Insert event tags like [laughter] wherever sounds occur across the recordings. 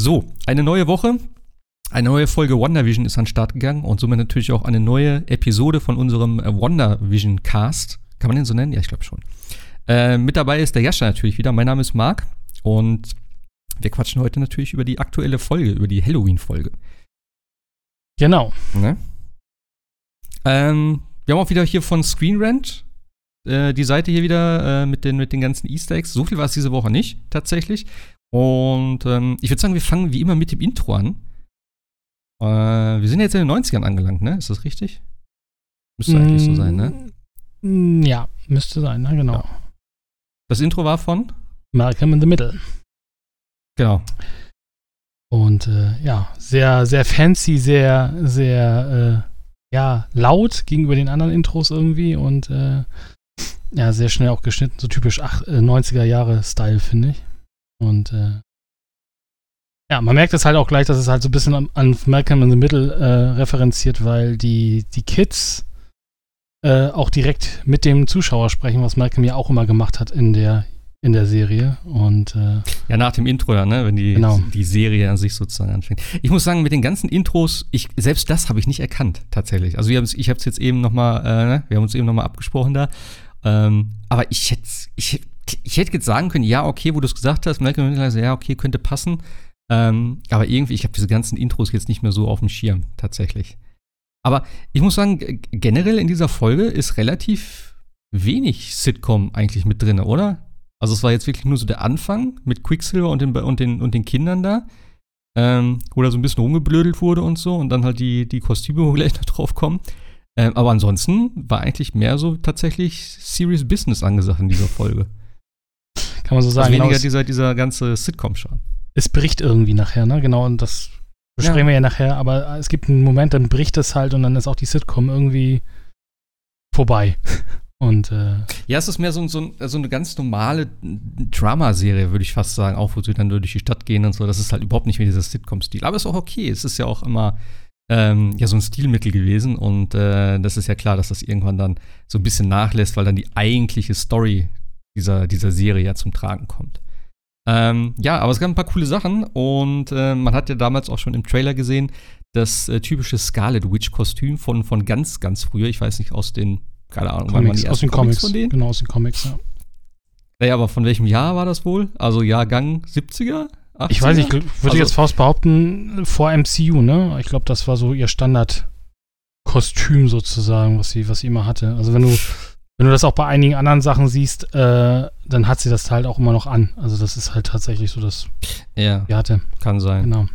So, eine neue Woche, eine neue Folge WandaVision ist an den Start gegangen und somit natürlich auch eine neue Episode von unserem äh, WandaVision Cast. Kann man den so nennen? Ja, ich glaube schon. Äh, mit dabei ist der Jascha natürlich wieder. Mein Name ist Marc und wir quatschen heute natürlich über die aktuelle Folge, über die Halloween-Folge. Genau. Ne? Ähm, wir haben auch wieder hier von Screen Rant äh, die Seite hier wieder äh, mit, den, mit den ganzen Easter Eggs. So viel war es diese Woche nicht, tatsächlich. Und ähm, ich würde sagen, wir fangen wie immer mit dem Intro an. Äh, wir sind jetzt in den 90ern angelangt, ne? Ist das richtig? Müsste mm, eigentlich so sein, ne? Mm, ja, müsste sein, ne? Genau. Ja. Das Intro war von? Malcolm in the Middle. Genau. Und äh, ja, sehr, sehr fancy, sehr, sehr, äh, ja, laut gegenüber den anderen Intros irgendwie und äh, ja, sehr schnell auch geschnitten, so typisch 90er äh, Jahre Style, finde ich. Und äh, ja, man merkt es halt auch gleich, dass es halt so ein bisschen an, an Malcolm in the Middle äh, referenziert, weil die, die Kids äh, auch direkt mit dem Zuschauer sprechen, was Malcolm ja auch immer gemacht hat in der, in der Serie. Und äh, ja, nach dem Intro, ja, ne, wenn die, genau. die Serie an sich sozusagen anfängt. Ich muss sagen, mit den ganzen Intros, ich, selbst das habe ich nicht erkannt, tatsächlich. Also wir ich habe es jetzt eben noch mal, äh, ne, wir haben uns eben noch mal abgesprochen da. Ähm, aber ich hätte, ich, ich hätte jetzt sagen können, ja, okay, wo du es gesagt hast, Malcolm Middle, ja, okay, könnte passen. Ähm, aber irgendwie, ich habe diese ganzen Intros jetzt nicht mehr so auf dem Schirm, tatsächlich. Aber ich muss sagen, generell in dieser Folge ist relativ wenig Sitcom eigentlich mit drin, oder? Also es war jetzt wirklich nur so der Anfang mit Quicksilver und den, und den, und den Kindern da, ähm, wo da so ein bisschen rumgeblödelt wurde und so und dann halt die, die Kostüme, [laughs] wo gleich noch drauf kommen. Ähm, aber ansonsten war eigentlich mehr so tatsächlich Serious Business angesagt in dieser Folge. Kann man so sagen. Also weniger genau, dieser, dieser ganze Sitcom-Scham. Es bricht irgendwie nachher, ne? Genau, und das besprechen ja. wir ja nachher, aber es gibt einen Moment, dann bricht es halt und dann ist auch die Sitcom irgendwie vorbei. [laughs] Und äh ja, es ist mehr so, so, so eine ganz normale Dramaserie, würde ich fast sagen, auch wo sie dann durch die Stadt gehen und so. Das ist halt überhaupt nicht mehr dieser Sitcom-Stil. Aber ist auch okay. Es ist ja auch immer ähm, ja so ein Stilmittel gewesen und äh, das ist ja klar, dass das irgendwann dann so ein bisschen nachlässt, weil dann die eigentliche Story dieser, dieser Serie ja zum Tragen kommt. Ähm, ja, aber es gab ein paar coole Sachen und äh, man hat ja damals auch schon im Trailer gesehen, das äh, typische Scarlet Witch-Kostüm von, von ganz, ganz früher, ich weiß nicht, aus den, keine Ahnung, wann waren die aus den Comics, Comics von denen? Genau, aus den Comics, ja. Naja, aber von welchem Jahr war das wohl? Also Jahrgang 70er? 80er? Ich weiß nicht, würde also, jetzt fast behaupten, vor MCU, ne? Ich glaube, das war so ihr Standardkostüm sozusagen, was sie, was sie immer hatte. Also wenn du, wenn du das auch bei einigen anderen Sachen siehst, äh, dann hat sie das halt auch immer noch an. Also das ist halt tatsächlich so das, ja, sie hatte. Kann sein. Genau.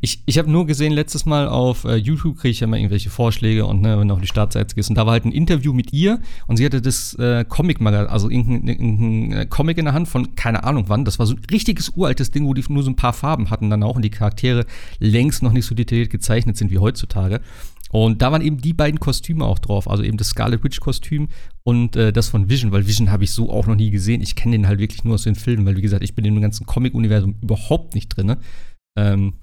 Ich, ich habe nur gesehen, letztes Mal auf äh, YouTube kriege ich ja immer irgendwelche Vorschläge und ne, wenn du auf die Startseite gehst. Und da war halt ein Interview mit ihr und sie hatte das äh, Comic-Magazin, also irgendein, irgendein äh, Comic in der Hand von keine Ahnung wann. Das war so ein richtiges uraltes Ding, wo die nur so ein paar Farben hatten dann auch und die Charaktere längst noch nicht so detailliert gezeichnet sind wie heutzutage. Und da waren eben die beiden Kostüme auch drauf, also eben das Scarlet Witch Kostüm und äh, das von Vision, weil Vision habe ich so auch noch nie gesehen. Ich kenne den halt wirklich nur aus den Filmen, weil wie gesagt, ich bin in dem ganzen Comic-Universum überhaupt nicht drin. Ähm,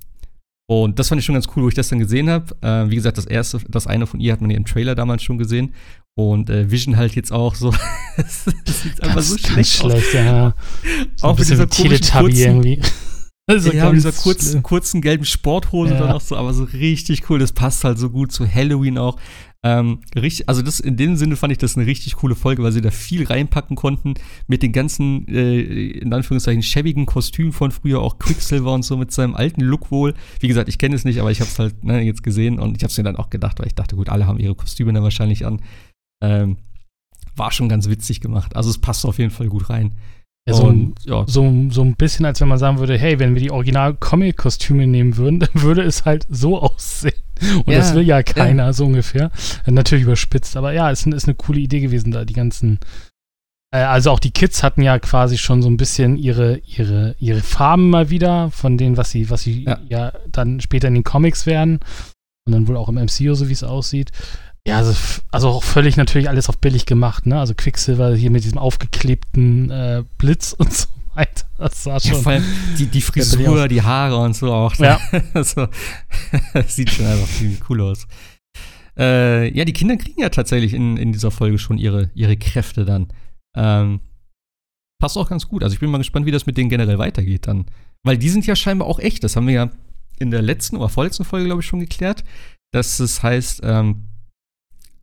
und das fand ich schon ganz cool, wo ich das dann gesehen habe. Äh, wie gesagt, das erste, das eine von ihr hat man ja im Trailer damals schon gesehen. Und äh, Vision halt jetzt auch so. [laughs] das sieht einfach so schlecht, schlecht aus. Ja. So auch mit dieser kurzen, irgendwie. Also ja, dieser kurzen, kurzen gelben Sporthose ja. dann auch so, aber so richtig cool. Das passt halt so gut zu Halloween auch. Ähm, richtig, also das in dem Sinne fand ich das eine richtig coole Folge, weil sie da viel reinpacken konnten mit den ganzen, äh, in Anführungszeichen, schäbigen Kostümen von früher, auch Quicksilver und so mit seinem alten Look wohl. Wie gesagt, ich kenne es nicht, aber ich habe es halt ne, jetzt gesehen und ich habe es mir dann auch gedacht, weil ich dachte, gut, alle haben ihre Kostüme dann wahrscheinlich an. Ähm, war schon ganz witzig gemacht. Also es passt auf jeden Fall gut rein. Ja, so, und, ja. so, so ein bisschen, als wenn man sagen würde, hey, wenn wir die Original-Comic-Kostüme nehmen würden, [laughs] dann würde es halt so aussehen. Und ja, das will ja keiner, ja. so ungefähr. Natürlich überspitzt, aber ja, es ist, ist eine coole Idee gewesen, da die ganzen. Äh, also auch die Kids hatten ja quasi schon so ein bisschen ihre, ihre, ihre Farben mal wieder, von denen, was sie, was sie ja. ja dann später in den Comics werden. Und dann wohl auch im MCU, so wie es aussieht. Ja, also, also auch völlig natürlich alles auf billig gemacht, ne? Also Quicksilver hier mit diesem aufgeklebten äh, Blitz [laughs] und so weiter. Das war schon. Ja, vor allem die, die Frisur, die Haare und so auch. Ja. [laughs] so, das [laughs] sieht schon einfach ziemlich cool aus. Äh, ja, die Kinder kriegen ja tatsächlich in, in dieser Folge schon ihre, ihre Kräfte dann. Ähm, passt auch ganz gut. Also ich bin mal gespannt, wie das mit denen generell weitergeht dann. Weil die sind ja scheinbar auch echt. Das haben wir ja in der letzten oder vorletzten Folge, glaube ich, schon geklärt. Dass es heißt, ähm,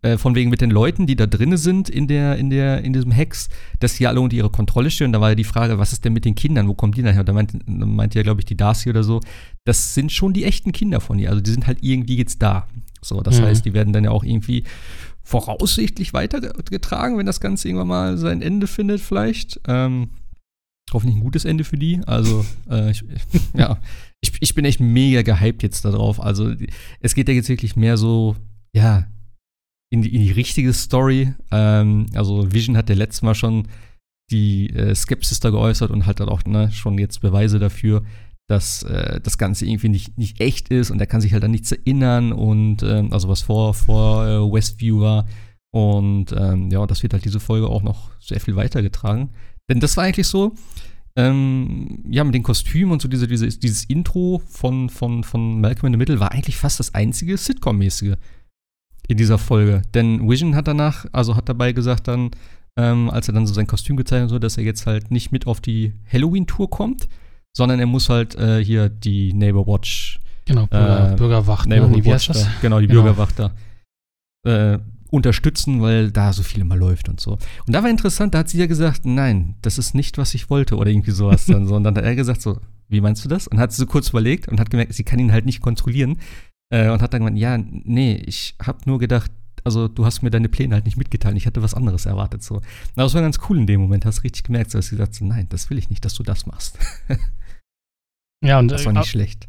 äh, von wegen mit den Leuten, die da drin sind in der, in der, in diesem Hex, dass die alle unter ihre Kontrolle stehen. Und da war ja die Frage, was ist denn mit den Kindern? Wo kommen die denn her? Da meinte, meinte ja, glaube ich, die Darcy oder so. Das sind schon die echten Kinder von ihr. Also die sind halt irgendwie jetzt da. So, das mhm. heißt, die werden dann ja auch irgendwie voraussichtlich weitergetragen, wenn das Ganze irgendwann mal sein Ende findet, vielleicht. Ähm, hoffentlich ein gutes Ende für die. Also, [laughs] äh, ich, ja, ich, ich bin echt mega gehypt jetzt darauf. Also, es geht ja jetzt wirklich mehr so, ja, die, in die richtige Story. Ähm, also Vision hat ja letztes Mal schon die äh, Skepsis da geäußert und hat dann auch ne, schon jetzt Beweise dafür, dass äh, das Ganze irgendwie nicht, nicht echt ist und er kann sich halt an nichts erinnern und ähm, also was vor, vor äh, Westview war. Und ähm, ja, das wird halt diese Folge auch noch sehr viel weitergetragen. Denn das war eigentlich so, ähm, ja, mit den Kostümen und so diese, diese, dieses Intro von, von, von Malcolm in the Middle war eigentlich fast das einzige Sitcom-mäßige in dieser Folge. Denn Vision hat danach, also hat dabei gesagt dann, ähm, als er dann so sein Kostüm gezeigt hat, so, dass er jetzt halt nicht mit auf die Halloween-Tour kommt, sondern er muss halt äh, hier die Neighbor Watch. Genau, Bürger, äh, Bürgerwacht. Neighborhood ne? Watch da, genau, die genau. Bürgerwacht da. Äh, unterstützen, weil da so viel immer läuft und so. Und da war interessant, da hat sie ja gesagt, nein, das ist nicht, was ich wollte oder irgendwie sowas dann so. Und dann hat er gesagt so, wie meinst du das? Und hat sie so kurz überlegt und hat gemerkt, sie kann ihn halt nicht kontrollieren. Äh, und hat dann gemeint, ja, nee, ich habe nur gedacht, also du hast mir deine Pläne halt nicht mitgeteilt. Ich hatte was anderes erwartet. So. Aber das war ganz cool in dem Moment. Hast richtig gemerkt, dass sie gesagt so, nein, das will ich nicht, dass du das machst. [laughs] ja, und das war äh, nicht äh, schlecht.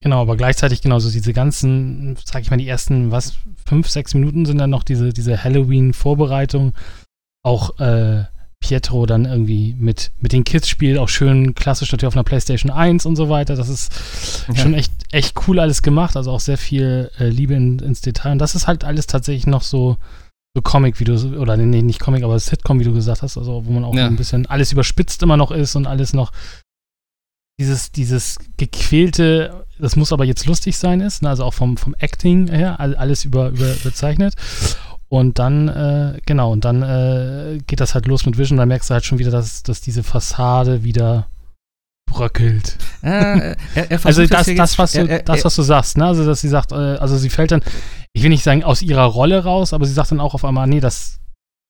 Genau, aber gleichzeitig genauso diese ganzen, sag ich mal, die ersten, was, fünf, sechs Minuten sind dann noch diese, diese Halloween-Vorbereitung. Auch äh, Pietro dann irgendwie mit, mit den Kids spielt, auch schön klassisch natürlich auf einer PlayStation 1 und so weiter. Das ist ja. schon echt, echt cool alles gemacht, also auch sehr viel äh, Liebe in, ins Detail. Und das ist halt alles tatsächlich noch so, so Comic, wie du, oder nee, nicht Comic, aber Sitcom, wie du gesagt hast, also wo man auch ja. ein bisschen alles überspitzt immer noch ist und alles noch dieses, dieses gequälte, das muss aber jetzt lustig sein ist, ne? also auch vom, vom Acting her, alles über, über, überzeichnet. Und dann, äh, genau, und dann äh, geht das halt los mit Vision. Da merkst du halt schon wieder, dass, dass diese Fassade wieder bröckelt. Äh, er, er [laughs] also das, das, was du, er, das, was du sagst, ne? Also dass sie sagt, äh, also sie fällt dann, ich will nicht sagen aus ihrer Rolle raus, aber sie sagt dann auch auf einmal, nee, das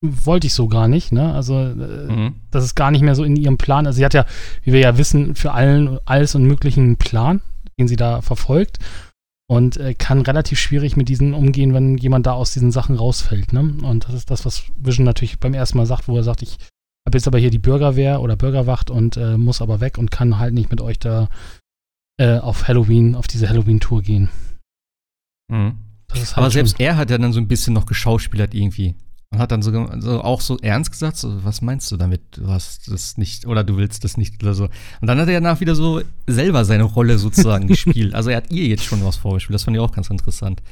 wollte ich so gar nicht, ne? Also äh, mhm. das ist gar nicht mehr so in ihrem Plan. Also sie hat ja, wie wir ja wissen, für allen alles und möglichen Plan, den sie da verfolgt und äh, kann relativ schwierig mit diesen umgehen, wenn jemand da aus diesen Sachen rausfällt. Ne? Und das ist das, was Vision natürlich beim ersten Mal sagt, wo er sagt, ich habe jetzt aber hier die Bürgerwehr oder Bürgerwacht und äh, muss aber weg und kann halt nicht mit euch da äh, auf Halloween, auf diese Halloween-Tour gehen. Mhm. Halt aber selbst er hat ja dann so ein bisschen noch geschauspielert irgendwie. Und hat dann so, so, auch so ernst gesagt, so, was meinst du damit? Du hast das nicht oder du willst das nicht oder so. Und dann hat er danach wieder so selber seine Rolle sozusagen [laughs] gespielt. Also er hat ihr jetzt schon was vorgespielt. Das fand ich auch ganz interessant.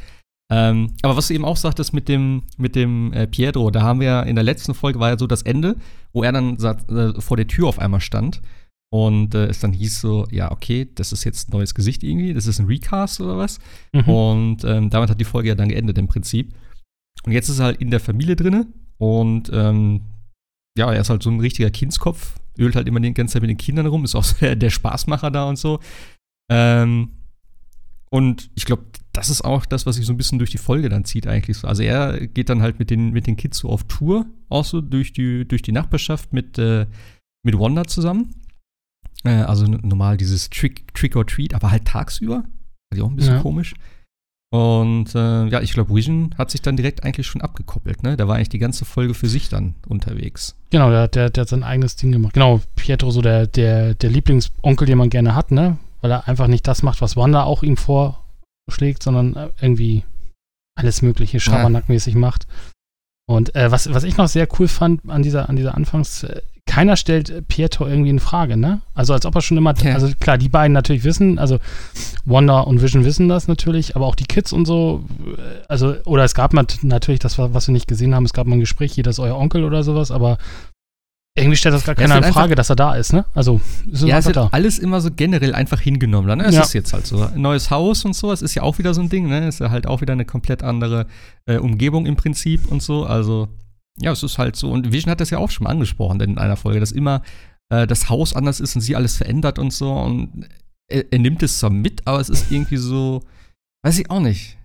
Ähm, aber was du eben auch sagtest mit dem, mit dem äh, Pietro, da haben wir ja in der letzten Folge war ja so das Ende, wo er dann äh, vor der Tür auf einmal stand. Und äh, es dann hieß so, ja, okay, das ist jetzt ein neues Gesicht irgendwie, das ist ein Recast oder was. Mhm. Und ähm, damit hat die Folge ja dann geendet im Prinzip. Und jetzt ist er halt in der Familie drinne und ähm, ja, er ist halt so ein richtiger Kindskopf, ölt halt immer die ganze Zeit mit den Kindern rum, ist auch [laughs] so der, der Spaßmacher da und so. Ähm, und ich glaube, das ist auch das, was sich so ein bisschen durch die Folge dann zieht eigentlich. Also er geht dann halt mit den, mit den Kids so auf Tour, auch so durch die, durch die Nachbarschaft mit, äh, mit Wanda zusammen. Äh, also normal dieses Trick, Trick or Treat, aber halt tagsüber. Also auch ein bisschen ja. komisch. Und äh, ja, ich glaube, Vision hat sich dann direkt eigentlich schon abgekoppelt, ne? Der war eigentlich die ganze Folge für sich dann unterwegs. Genau, der, der, der hat sein eigenes Ding gemacht. Genau, Pietro, so der, der, der Lieblingsonkel, den man gerne hat, ne? Weil er einfach nicht das macht, was Wanda auch ihm vorschlägt, sondern äh, irgendwie alles mögliche Schabernackmäßig ja. macht. Und äh, was, was ich noch sehr cool fand an dieser, an dieser Anfangs- keiner stellt Pietro irgendwie in Frage, ne? Also als ob er schon immer, ja. also klar, die beiden natürlich wissen, also Wanda und Vision wissen das natürlich, aber auch die Kids und so, äh, also, oder es gab natürlich das, was wir nicht gesehen haben, es gab mal ein Gespräch, hier, das ist euer Onkel oder sowas, aber irgendwie stellt das gar keiner in Frage, dass er da ist, ne? Also, ist ja, es wird da. alles immer so generell einfach hingenommen. Ne? Es ja. ist jetzt halt so. Ein neues Haus und so, es ist ja auch wieder so ein Ding, ne? Es ist ja halt auch wieder eine komplett andere äh, Umgebung im Prinzip und so. Also, ja, es ist halt so. Und Vision hat das ja auch schon mal angesprochen in einer Folge, dass immer äh, das Haus anders ist und sie alles verändert und so. Und er, er nimmt es zwar mit, aber es ist irgendwie so, weiß ich auch nicht.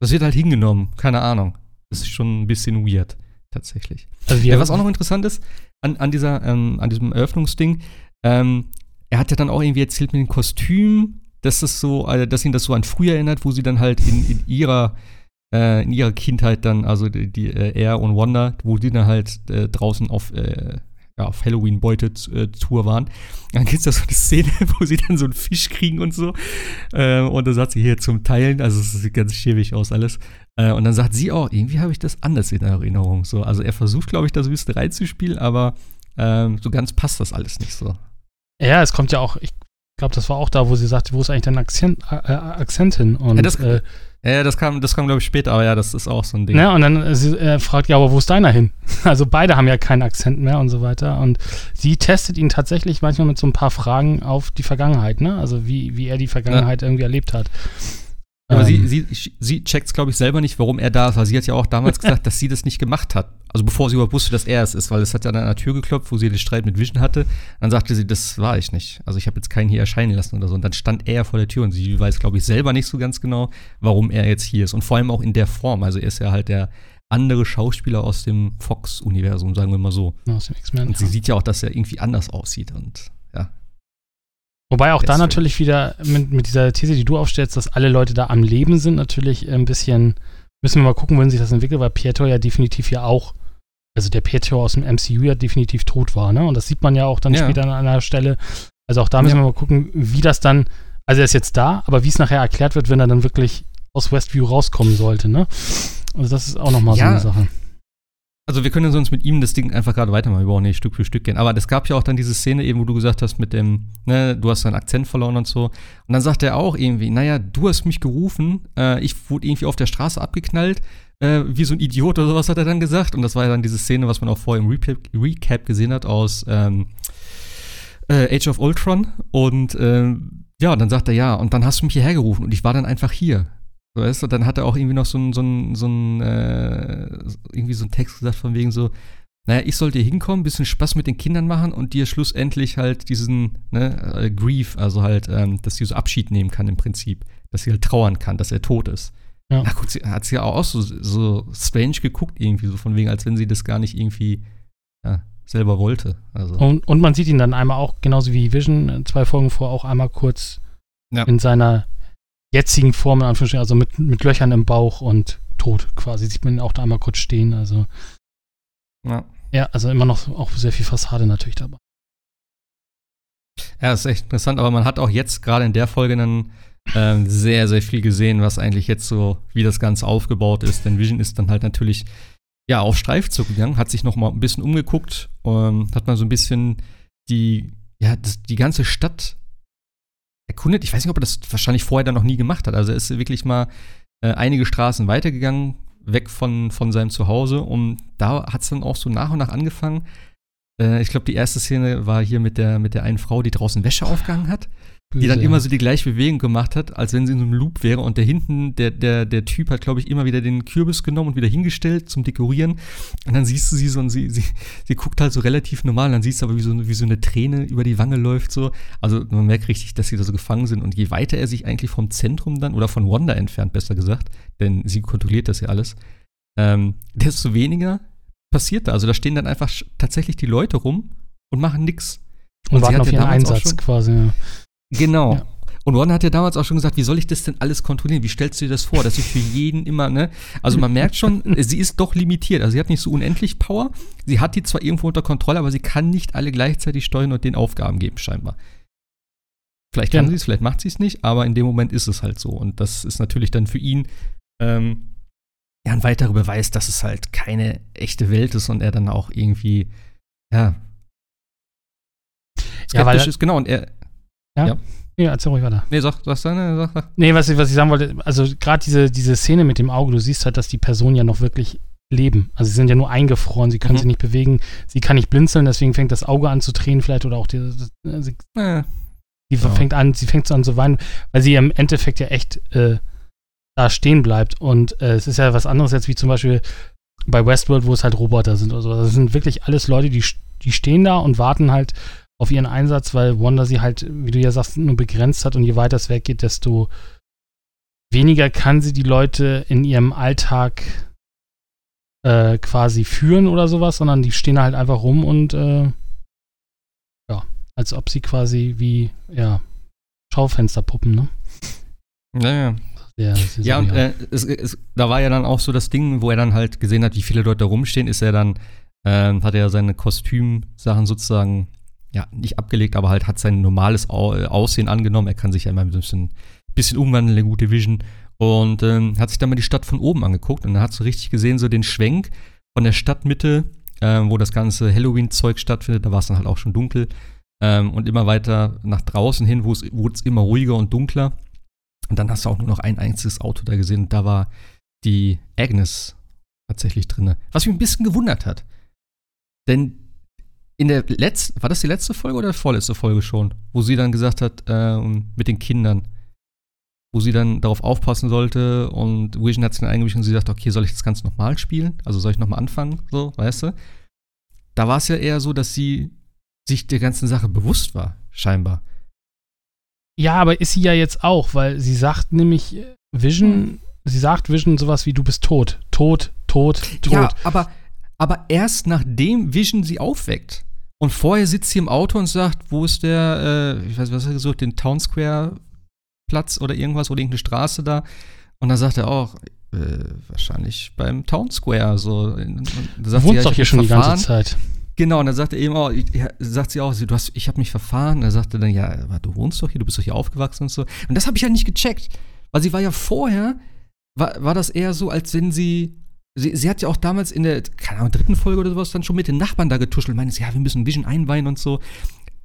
Das wird halt hingenommen, keine Ahnung. Das ist schon ein bisschen weird, tatsächlich. Also ja, was auch noch interessant ist, an, an, dieser, ähm, an diesem Eröffnungsding, ähm, er hat ja dann auch irgendwie erzählt mit dem Kostüm, dass das so, also, dass ihn das so an früher erinnert, wo sie dann halt in, in ihrer äh, in ihrer Kindheit dann, also die, die äh, er und Wanda, wo die dann halt äh, draußen auf äh, ja, auf Halloween-Beute-Tour äh, waren. Dann gibt es da so eine Szene, [laughs] wo sie dann so einen Fisch kriegen und so. Äh, und dann sagt sie hier zum Teilen, also es sieht ganz schäbig aus alles. Äh, und dann sagt sie auch, irgendwie habe ich das anders in Erinnerung. So, also er versucht, glaube ich, das bisschen reinzuspielen, aber ähm, so ganz passt das alles nicht so. Ja, es kommt ja auch, ich glaube, das war auch da, wo sie sagt, wo ist eigentlich dein Akzent, äh, äh Akzent hin? Und, ja, das, äh, ja, das kam, das kam glaube ich, später, aber ja, das ist auch so ein Ding. Ja, und dann äh, sie, äh, fragt ja, aber wo ist deiner hin? [laughs] Also beide haben ja keinen Akzent mehr und so weiter. Und sie testet ihn tatsächlich manchmal mit so ein paar Fragen auf die Vergangenheit, ne? Also wie, wie er die Vergangenheit ja. irgendwie erlebt hat. Aber ähm, sie, sie, sie checkt es, glaube ich, selber nicht, warum er da ist, weil sie hat ja auch damals gesagt, [laughs] dass sie das nicht gemacht hat. Also bevor sie überhaupt wusste, dass er es ist, weil es hat ja an einer Tür geklopft, wo sie den Streit mit Vision hatte. Dann sagte sie, das war ich nicht. Also ich habe jetzt keinen hier erscheinen lassen oder so. Und dann stand er vor der Tür und sie weiß, glaube ich, selber nicht so ganz genau, warum er jetzt hier ist. Und vor allem auch in der Form. Also er ist ja halt der andere Schauspieler aus dem Fox-Universum, sagen wir mal so. Aus dem X-Men. Und sie ja. sieht ja auch, dass er irgendwie anders aussieht und ja. Wobei auch da natürlich wieder mit, mit, dieser These, die du aufstellst, dass alle Leute da am Leben sind, natürlich ein bisschen, müssen wir mal gucken, wohin sich das entwickelt, weil Pietro ja definitiv ja auch, also der Pietro aus dem MCU ja definitiv tot war, ne? Und das sieht man ja auch dann ja. später an einer Stelle. Also auch da müssen ja. wir mal gucken, wie das dann, also er ist jetzt da, aber wie es nachher erklärt wird, wenn er dann wirklich aus Westview rauskommen sollte, ne? Also das ist auch nochmal ja. so eine Sache. Also wir können sonst mit ihm das Ding einfach gerade weitermachen, wir brauchen nicht Stück für Stück gehen. Aber es gab ja auch dann diese Szene eben, wo du gesagt hast mit dem, ne, du hast deinen Akzent verloren und so. Und dann sagt er auch irgendwie, naja, du hast mich gerufen, äh, ich wurde irgendwie auf der Straße abgeknallt, äh, wie so ein Idiot oder sowas hat er dann gesagt. Und das war ja dann diese Szene, was man auch vorher im Recap, Recap gesehen hat aus ähm, äh, Age of Ultron. Und ähm, ja, und dann sagt er, ja, und dann hast du mich hierher gerufen und ich war dann einfach hier. Weißt du, dann hat er auch irgendwie noch so ein, so ein, so ein äh, irgendwie so ein Text gesagt von wegen so, naja, ich sollte hier hinkommen, bisschen Spaß mit den Kindern machen und dir schlussendlich halt diesen ne, äh, Grief, also halt, ähm, dass sie so Abschied nehmen kann im Prinzip, dass sie halt trauern kann, dass er tot ist. Ja. Na gut, sie hat sie ja auch so, so strange geguckt irgendwie, so von wegen, als wenn sie das gar nicht irgendwie ja, selber wollte. Also. Und, und man sieht ihn dann einmal auch, genauso wie Vision, äh, zwei Folgen vor, auch einmal kurz ja. in seiner jetzigen Form, also mit, mit Löchern im Bauch und tot quasi. Sieht man ihn auch da einmal kurz stehen. Also. Ja. Ja, also immer noch auch sehr viel Fassade natürlich dabei. Ja, ist echt interessant, aber man hat auch jetzt gerade in der Folge dann ähm, sehr, sehr viel gesehen, was eigentlich jetzt so, wie das Ganze aufgebaut ist. Denn Vision ist dann halt natürlich ja auf Streifzug gegangen, hat sich noch mal ein bisschen umgeguckt, ähm, hat mal so ein bisschen die, ja, das, die ganze Stadt erkundet. Ich weiß nicht, ob er das wahrscheinlich vorher dann noch nie gemacht hat. Also er ist wirklich mal äh, einige Straßen weitergegangen, weg von, von seinem Zuhause. Und da hat es dann auch so nach und nach angefangen. Äh, ich glaube, die erste Szene war hier mit der, mit der einen Frau, die draußen Wäsche aufgegangen hat die dann immer so die gleiche Bewegung gemacht hat, als wenn sie in so einem Loop wäre. Und der hinten, der, der, der Typ hat, glaube ich, immer wieder den Kürbis genommen und wieder hingestellt zum Dekorieren. Und dann siehst du sie so und sie, sie, sie guckt halt so relativ normal. Und dann siehst du aber, wie so, wie so eine Träne über die Wange läuft. so. Also man merkt richtig, dass sie da so gefangen sind. Und je weiter er sich eigentlich vom Zentrum dann, oder von Wanda entfernt, besser gesagt, denn sie kontrolliert das ja alles, ähm, desto weniger passiert da. Also da stehen dann einfach tatsächlich die Leute rum und machen nichts. Und, und warten auf ihren Einsatz quasi. Ja. Genau. Ja. Und Ron hat ja damals auch schon gesagt, wie soll ich das denn alles kontrollieren? Wie stellst du dir das vor, dass ich für jeden immer, ne? Also man merkt schon, [laughs] sie ist doch limitiert. Also sie hat nicht so unendlich Power. Sie hat die zwar irgendwo unter Kontrolle, aber sie kann nicht alle gleichzeitig steuern und den Aufgaben geben, scheinbar. Vielleicht kann ja. sie es, vielleicht macht sie es nicht, aber in dem Moment ist es halt so. Und das ist natürlich dann für ihn ähm, ja, ein weiterer Beweis, dass es halt keine echte Welt ist und er dann auch irgendwie, ja, skeptisch ja, weil, ist. Genau, und er, ja? ja. Ja, erzähl ruhig weiter. Nee, sag, sag, sag, sag. Nee, was ich, was ich sagen wollte, also gerade diese, diese Szene mit dem Auge, du siehst halt, dass die Personen ja noch wirklich leben. Also sie sind ja nur eingefroren, sie können mhm. sich nicht bewegen, sie kann nicht blinzeln, deswegen fängt das Auge an zu tränen vielleicht oder auch die, sie, ja. die ja. fängt an, sie fängt so an zu weinen, weil sie im Endeffekt ja echt äh, da stehen bleibt. Und äh, es ist ja was anderes jetzt wie zum Beispiel bei Westworld, wo es halt Roboter sind oder so. Das sind wirklich alles Leute, die die stehen da und warten halt auf ihren Einsatz, weil Wanda sie halt, wie du ja sagst, nur begrenzt hat und je weiter es weggeht, desto weniger kann sie die Leute in ihrem Alltag äh, quasi führen oder sowas, sondern die stehen halt einfach rum und äh, ja, als ob sie quasi wie, ja, Schaufensterpuppen, ne? Naja. Ja, ja und äh, es, es, da war ja dann auch so das Ding, wo er dann halt gesehen hat, wie viele Leute da rumstehen, ist er dann, äh, hat er seine Kostümsachen sozusagen, ja, nicht abgelegt, aber halt hat sein normales Aussehen angenommen. Er kann sich ja immer ein bisschen, bisschen umwandeln, eine gute Vision. Und ähm, hat sich dann mal die Stadt von oben angeguckt und dann hat so richtig gesehen, so den Schwenk von der Stadtmitte, äh, wo das ganze Halloween-Zeug stattfindet. Da war es dann halt auch schon dunkel. Ähm, und immer weiter nach draußen hin, wo es immer ruhiger und dunkler. Und dann hast du auch nur noch ein einziges Auto da gesehen. Und da war die Agnes tatsächlich drin. Was mich ein bisschen gewundert hat. Denn in der letzten, war das die letzte Folge oder die vorletzte Folge schon, wo sie dann gesagt hat, äh, mit den Kindern, wo sie dann darauf aufpassen sollte und Vision hat sich dann eingemischt und sie sagt, okay, soll ich das Ganze nochmal spielen? Also soll ich nochmal anfangen? So, weißt du? Da war es ja eher so, dass sie sich der ganzen Sache bewusst war, scheinbar. Ja, aber ist sie ja jetzt auch, weil sie sagt nämlich Vision, hm. sie sagt Vision sowas wie du bist tot, tot, tot, tot. Ja, aber, aber erst nachdem Vision sie aufweckt. Und vorher sitzt sie im Auto und sagt, wo ist der, äh, ich weiß, was hat er gesucht, den Town Square Platz oder irgendwas oder irgendeine Straße da. Und dann sagt er auch, äh, wahrscheinlich beim Town Square. So. Du wohnst doch hier schon verfahren. die ganze Zeit. Genau, und dann sagt er eben auch, ja, sagt sie auch, du hast, ich habe mich verfahren. Und dann sagt er dann, ja, aber du wohnst doch hier, du bist doch hier aufgewachsen und so. Und das habe ich halt nicht gecheckt. Weil sie war ja vorher, war, war das eher so, als wenn sie Sie, sie, hat ja auch damals in der, keine Ahnung, dritten Folge oder sowas dann schon mit den Nachbarn da getuschelt, meinte, ja, wir müssen Vision einweihen und so.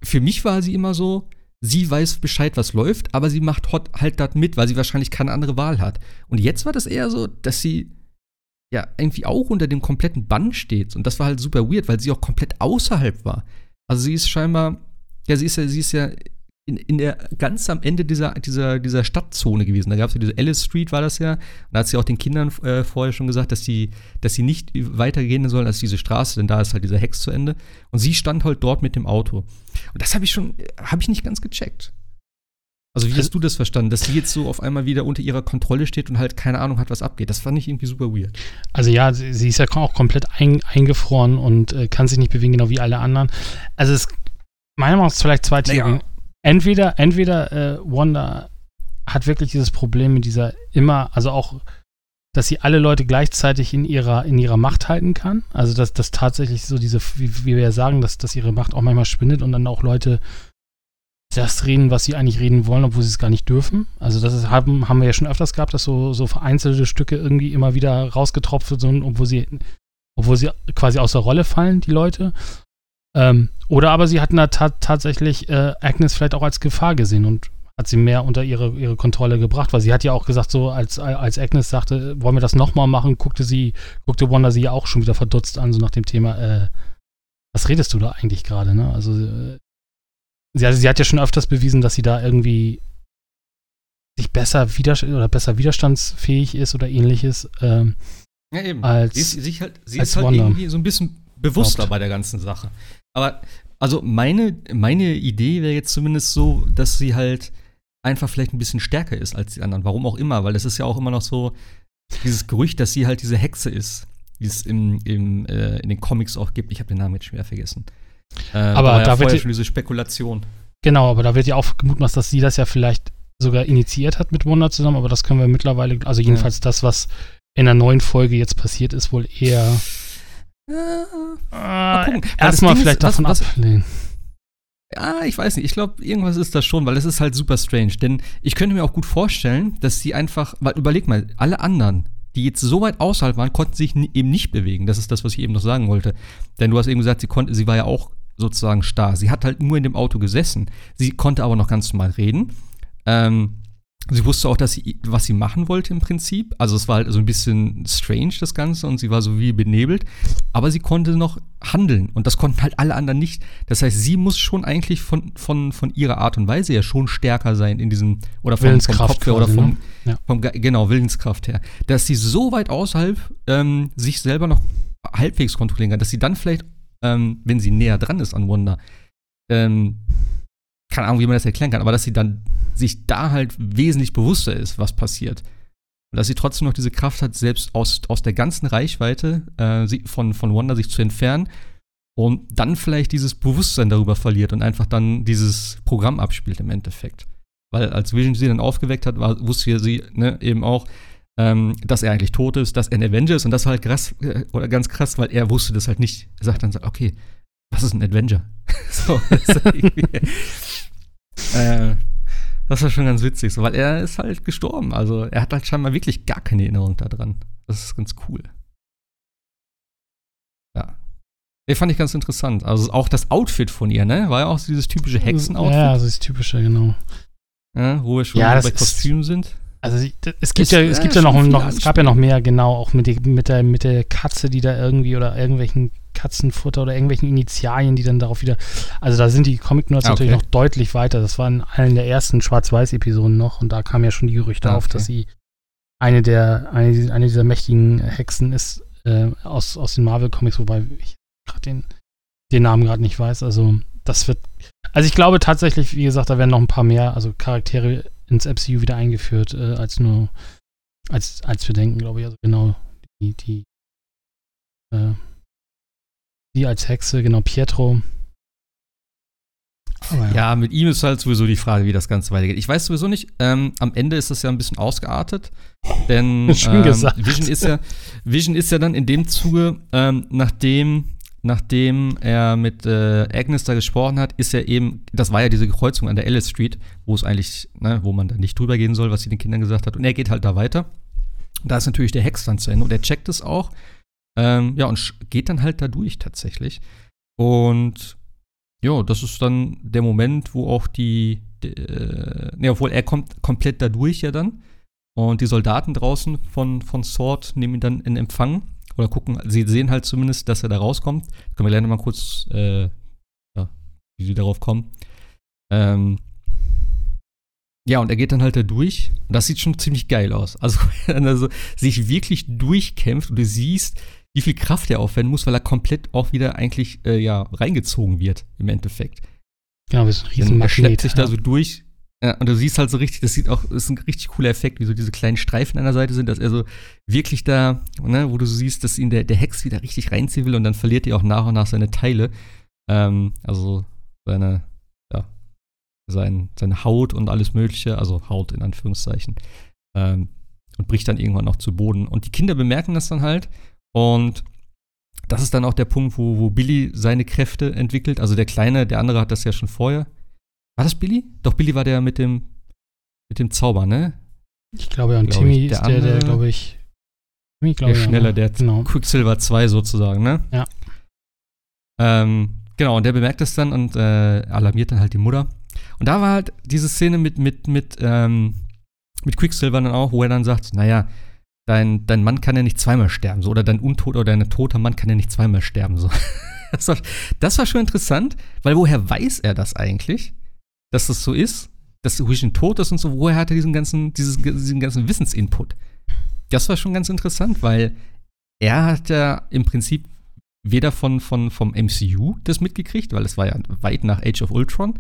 Für mich war sie immer so, sie weiß Bescheid, was läuft, aber sie macht halt das mit, weil sie wahrscheinlich keine andere Wahl hat. Und jetzt war das eher so, dass sie ja irgendwie auch unter dem kompletten Bann steht. Und das war halt super weird, weil sie auch komplett außerhalb war. Also sie ist scheinbar, ja, sie ist ja, sie ist ja in, in der ganz am Ende dieser, dieser, dieser Stadtzone gewesen. Da gab es ja diese Alice Street, war das ja. Und da hat sie auch den Kindern äh, vorher schon gesagt, dass sie, dass sie nicht weitergehen sollen als diese Straße, denn da ist halt dieser Hex zu Ende. Und sie stand halt dort mit dem Auto. Und das habe ich schon, habe ich nicht ganz gecheckt. Also wie hast also du das verstanden, dass sie jetzt so auf einmal wieder unter ihrer Kontrolle steht und halt keine Ahnung hat, was abgeht? Das fand ich irgendwie super weird. Also ja, sie, sie ist ja auch komplett ein, eingefroren und äh, kann sich nicht bewegen, genau wie alle anderen. Also es meiner Meinung nach vielleicht zwei Theorien. Naja entweder, entweder äh, Wanda hat wirklich dieses Problem mit dieser immer, also auch, dass sie alle Leute gleichzeitig in ihrer, in ihrer Macht halten kann. Also dass das tatsächlich so diese, wie, wie wir ja sagen, dass, dass ihre Macht auch manchmal spinnet und dann auch Leute das reden, was sie eigentlich reden wollen, obwohl sie es gar nicht dürfen. Also das ist, haben, haben wir ja schon öfters gehabt, dass so, so vereinzelte Stücke irgendwie immer wieder rausgetropft sind, obwohl sie, obwohl sie quasi außer Rolle fallen, die Leute. Ähm, oder aber sie hatten da ta tatsächlich äh, Agnes vielleicht auch als Gefahr gesehen und hat sie mehr unter ihre, ihre Kontrolle gebracht, weil sie hat ja auch gesagt, so als, als Agnes sagte, wollen wir das nochmal machen, guckte sie, guckte Wanda sie ja auch schon wieder verdutzt an, so nach dem Thema, äh, was redest du da eigentlich gerade, ne? Also, äh, sie, also sie hat ja schon öfters bewiesen, dass sie da irgendwie sich besser, wider oder besser widerstandsfähig ist oder ähnliches. Ähm, ja, eben. Als, sie ist, sie halt, sie ist halt irgendwie so ein bisschen bewusster bei der ganzen Sache. Aber also meine, meine Idee wäre jetzt zumindest so, dass sie halt einfach vielleicht ein bisschen stärker ist als die anderen. Warum auch immer, weil es ist ja auch immer noch so dieses Gerücht, dass sie halt diese Hexe ist, die es im, im, äh, in den Comics auch gibt. Ich habe den Namen jetzt schwer vergessen. Äh, aber da, da wird ja schon diese Spekulation. Genau, aber da wird ja auch gemutmaßt, dass sie das ja vielleicht sogar initiiert hat mit Wanda zusammen, aber das können wir mittlerweile, also jedenfalls ja. das, was in der neuen Folge jetzt passiert ist, wohl eher äh, Erstmal vielleicht ist, davon was, ablehnen. Ja, ich weiß nicht. Ich glaube, irgendwas ist das schon, weil es ist halt super strange. Denn ich könnte mir auch gut vorstellen, dass sie einfach, weil überleg mal, alle anderen, die jetzt so weit außerhalb waren, konnten sich eben nicht bewegen. Das ist das, was ich eben noch sagen wollte. Denn du hast eben gesagt, sie konnte, sie war ja auch sozusagen starr. Sie hat halt nur in dem Auto gesessen. Sie konnte aber noch ganz normal reden. Ähm, Sie wusste auch, dass sie, was sie machen wollte im Prinzip. Also es war halt so ein bisschen strange, das Ganze, und sie war so wie benebelt. Aber sie konnte noch handeln. Und das konnten halt alle anderen nicht. Das heißt, sie muss schon eigentlich von, von, von ihrer Art und Weise ja schon stärker sein in diesem, oder vom, vom Kopf her, oder vom, ne? ja. vom, genau, Willenskraft her. Dass sie so weit außerhalb ähm, sich selber noch halbwegs kontrollieren kann, dass sie dann vielleicht ähm, wenn sie näher dran ist an Wanda. Ähm, keine Ahnung, wie man das erklären kann, aber dass sie dann sich da halt wesentlich bewusster ist, was passiert. Und dass sie trotzdem noch diese Kraft hat, selbst aus, aus der ganzen Reichweite äh, von, von Wanda sich zu entfernen und dann vielleicht dieses Bewusstsein darüber verliert und einfach dann dieses Programm abspielt im Endeffekt. Weil als Vision sie dann aufgeweckt hat, war, wusste sie ne, eben auch, ähm, dass er eigentlich tot ist, dass er ein Avenger ist und das war halt krass, äh, oder ganz krass, weil er wusste das halt nicht. Er sagt dann, okay, was ist ein Avenger? [laughs] so, das, [laughs] äh, das war schon ganz witzig, so, weil er ist halt gestorben. Also er hat halt scheinbar wirklich gar keine Erinnerung daran. Das ist ganz cool. Ja. Den fand ich ganz interessant. Also auch das Outfit von ihr, ne? War ja auch so dieses typische Hexen-Outfit. Ja, das ist typische, genau. Ja, wo wir schon ja, bei Kostümen sind. Also es gibt ist, ja, es gibt ja, noch, noch es gab ja noch mehr, genau, auch mit, die, mit, der, mit der Katze, die da irgendwie oder irgendwelchen Katzenfutter oder irgendwelchen Initialien, die dann darauf wieder. Also da sind die Comic-Nerds ah, okay. natürlich noch deutlich weiter. Das war in einer der ersten Schwarz-Weiß-Episoden noch und da kamen ja schon die Gerüchte ah, okay. auf, dass sie eine der, eine, eine dieser mächtigen Hexen ist äh, aus, aus den Marvel-Comics, wobei ich gerade den, den Namen gerade nicht weiß. Also das wird. Also ich glaube tatsächlich, wie gesagt, da werden noch ein paar mehr, also Charaktere ins MCU wieder eingeführt, äh, als nur, als, als wir denken, glaube ich. Also genau, die, die, äh, die als Hexe, genau, Pietro. Ja. ja. mit ihm ist halt sowieso die Frage, wie das Ganze weitergeht. Ich weiß sowieso nicht, ähm, am Ende ist das ja ein bisschen ausgeartet, denn [laughs] ähm, Vision, ist ja, Vision ist ja dann in dem Zuge, ähm, nachdem nachdem er mit äh, Agnes da gesprochen hat, ist er eben, das war ja diese Kreuzung an der Ellis Street, wo es eigentlich, ne, wo man da nicht drüber gehen soll, was sie den Kindern gesagt hat. Und er geht halt da weiter. Da ist natürlich der Hex dann zu Ende und er checkt es auch. Ähm, ja, und geht dann halt da durch tatsächlich. Und ja, das ist dann der Moment, wo auch die, die äh, ne, obwohl er kommt komplett da durch ja dann. Und die Soldaten draußen von, von Sword nehmen ihn dann in Empfang oder gucken, sie sehen halt zumindest, dass er da rauskommt. Können wir gerne mal kurz, äh, ja, wie sie darauf kommen. Ähm, ja, und er geht dann halt da durch. Und das sieht schon ziemlich geil aus. Also, [laughs] wenn er so sich wirklich durchkämpft und du siehst, wie viel Kraft er aufwenden muss, weil er komplett auch wieder eigentlich äh, ja, reingezogen wird, im Endeffekt. Genau, das ist ein riesen Er schleppt sich ja. da so durch ja, und du siehst halt so richtig, das sieht auch, das ist ein richtig cooler Effekt, wie so diese kleinen Streifen an der Seite sind, dass er so wirklich da, ne, wo du so siehst, dass ihn der, der Hex wieder richtig reinziehen will und dann verliert er auch nach und nach seine Teile. Ähm, also seine, ja, sein, seine Haut und alles Mögliche, also Haut in Anführungszeichen. Ähm, und bricht dann irgendwann auch zu Boden. Und die Kinder bemerken das dann halt und das ist dann auch der Punkt, wo, wo Billy seine Kräfte entwickelt. Also der Kleine, der andere hat das ja schon vorher war das Billy? Doch, Billy war der mit dem, mit dem Zauber, ne? Ich glaube ja, und glaub Timmy ich, der ist der, der, glaube ich. Timmy, glaub der schneller, der genau. Quicksilver 2 sozusagen, ne? Ja. Ähm, genau, und der bemerkt das dann und äh, alarmiert dann halt die Mutter. Und da war halt diese Szene mit, mit, mit, ähm, mit Quicksilver dann auch, wo er dann sagt, naja, dein, dein Mann kann ja nicht zweimal sterben, so, oder dein untoter oder dein toter Mann kann ja nicht zweimal sterben, so. [laughs] das, war, das war schon interessant, weil woher weiß er das eigentlich? Dass das so ist, dass Vision tot ist und so, woher hat er diesen ganzen, dieses, diesen ganzen Wissensinput? Das war schon ganz interessant, weil er hat ja im Prinzip weder von, von, vom MCU das mitgekriegt, weil es war ja weit nach Age of Ultron,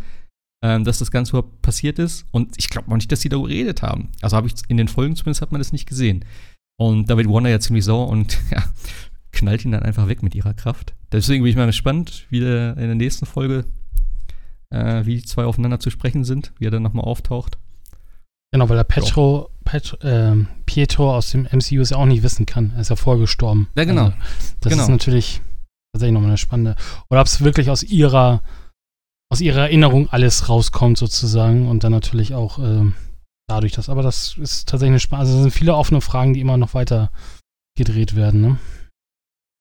ähm, dass das Ganze überhaupt passiert ist. Und ich glaube auch nicht, dass sie darüber geredet haben. Also habe ich in den Folgen zumindest hat man das nicht gesehen. Und da wird Warner ja ziemlich sauer und [laughs] ja, knallt ihn dann einfach weg mit ihrer Kraft. Deswegen bin ich mal gespannt, wie der in der nächsten Folge äh, wie die zwei aufeinander zu sprechen sind, wie er dann nochmal auftaucht. Genau, weil er Petro, Petro äh, Pietro aus dem MCU ja auch nicht wissen kann. Er ist ja vorgestorben. Ja, genau. Also, das genau. ist natürlich tatsächlich nochmal eine spannende. Oder ob es wirklich aus ihrer, aus ihrer Erinnerung alles rauskommt, sozusagen. Und dann natürlich auch äh, dadurch das. Aber das ist tatsächlich eine spannende. Also, es sind viele offene Fragen, die immer noch weiter gedreht werden, ne?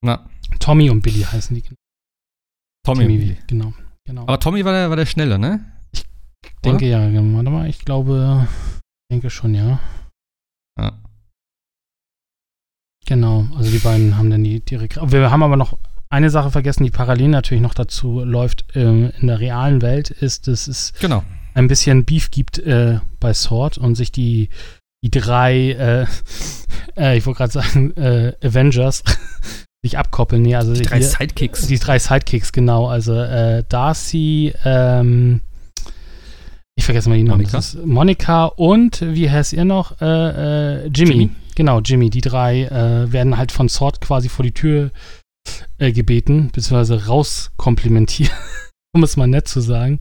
Na. Tommy und Billy heißen die. Tommy, Tommy und Billy. Genau. Genau. Aber Tommy war der, war der Schnelle, ne? Ich denke Oder? ja. Genau. Warte mal, ich glaube, denke schon, ja. Ja. Genau, also die beiden haben dann die, die Wir haben aber noch eine Sache vergessen, die parallel natürlich noch dazu läuft ähm, in der realen Welt, ist, dass es genau. ein bisschen Beef gibt äh, bei Sword und sich die, die drei, äh, [laughs] äh, ich wollte gerade sagen, äh, Avengers sich abkoppeln. Nee, also die drei hier, Sidekicks. Die drei Sidekicks, genau. Also äh, Darcy, ähm, ich vergesse mal die Namen. Monika. Monika und, wie heißt ihr noch? Äh, äh, Jimmy. Jimmy. Genau, Jimmy. Die drei äh, werden halt von Sword quasi vor die Tür äh, gebeten, beziehungsweise rauskomplimentiert, [laughs] um es mal nett zu sagen.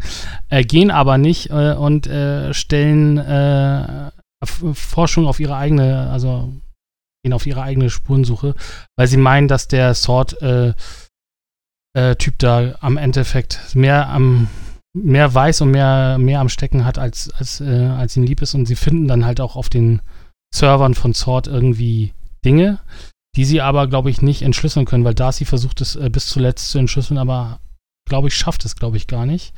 Äh, gehen aber nicht äh, und stellen Forschung auf ihre eigene, also gehen auf ihre eigene Spurensuche, weil sie meinen, dass der Sword-Typ da am Endeffekt mehr am mehr weiß und mehr, mehr am Stecken hat, als, als, äh, als ihm lieb ist. Und sie finden dann halt auch auf den Servern von Sword irgendwie Dinge, die sie aber, glaube ich, nicht entschlüsseln können, weil Darcy versucht es äh, bis zuletzt zu entschlüsseln, aber glaube ich, schafft es, glaube ich, gar nicht.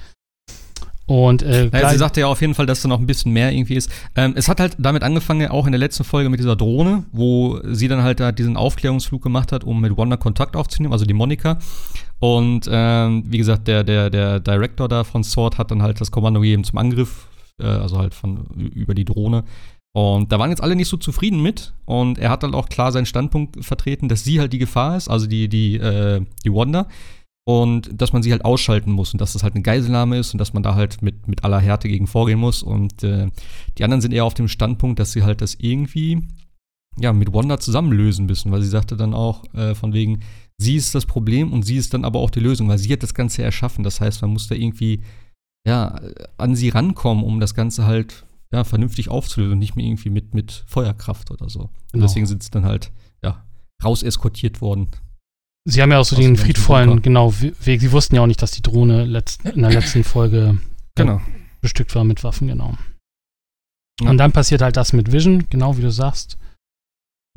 Und äh, naja, sie sagte ja auf jeden Fall, dass da noch ein bisschen mehr irgendwie ist. Ähm, es hat halt damit angefangen, auch in der letzten Folge mit dieser Drohne, wo sie dann halt da diesen Aufklärungsflug gemacht hat, um mit Wanda Kontakt aufzunehmen, also die Monika. Und ähm, wie gesagt, der, der, der Director da von Sword hat dann halt das Kommando gegeben zum Angriff, äh, also halt von über die Drohne. Und da waren jetzt alle nicht so zufrieden mit. Und er hat dann auch klar seinen Standpunkt vertreten, dass sie halt die Gefahr ist, also die, die, äh, die Wanda und dass man sie halt ausschalten muss und dass das halt eine Geiselnahme ist und dass man da halt mit, mit aller Härte gegen vorgehen muss. Und äh, die anderen sind eher auf dem Standpunkt, dass sie halt das irgendwie ja, mit Wanda zusammenlösen müssen, weil sie sagte dann auch äh, von wegen, sie ist das Problem und sie ist dann aber auch die Lösung, weil sie hat das Ganze erschaffen. Das heißt, man muss da irgendwie ja, an sie rankommen, um das Ganze halt ja, vernünftig aufzulösen und nicht mehr irgendwie mit, mit Feuerkraft oder so. Und genau. deswegen sind sie dann halt ja, raus eskortiert worden. Sie haben ja auch so den friedvollen, genau, Weg. Sie wussten ja auch nicht, dass die Drohne letzt, [clears throat] in der letzten Folge genau. bestückt war mit Waffen, genau. Ja. Und dann passiert halt das mit Vision, genau wie du sagst.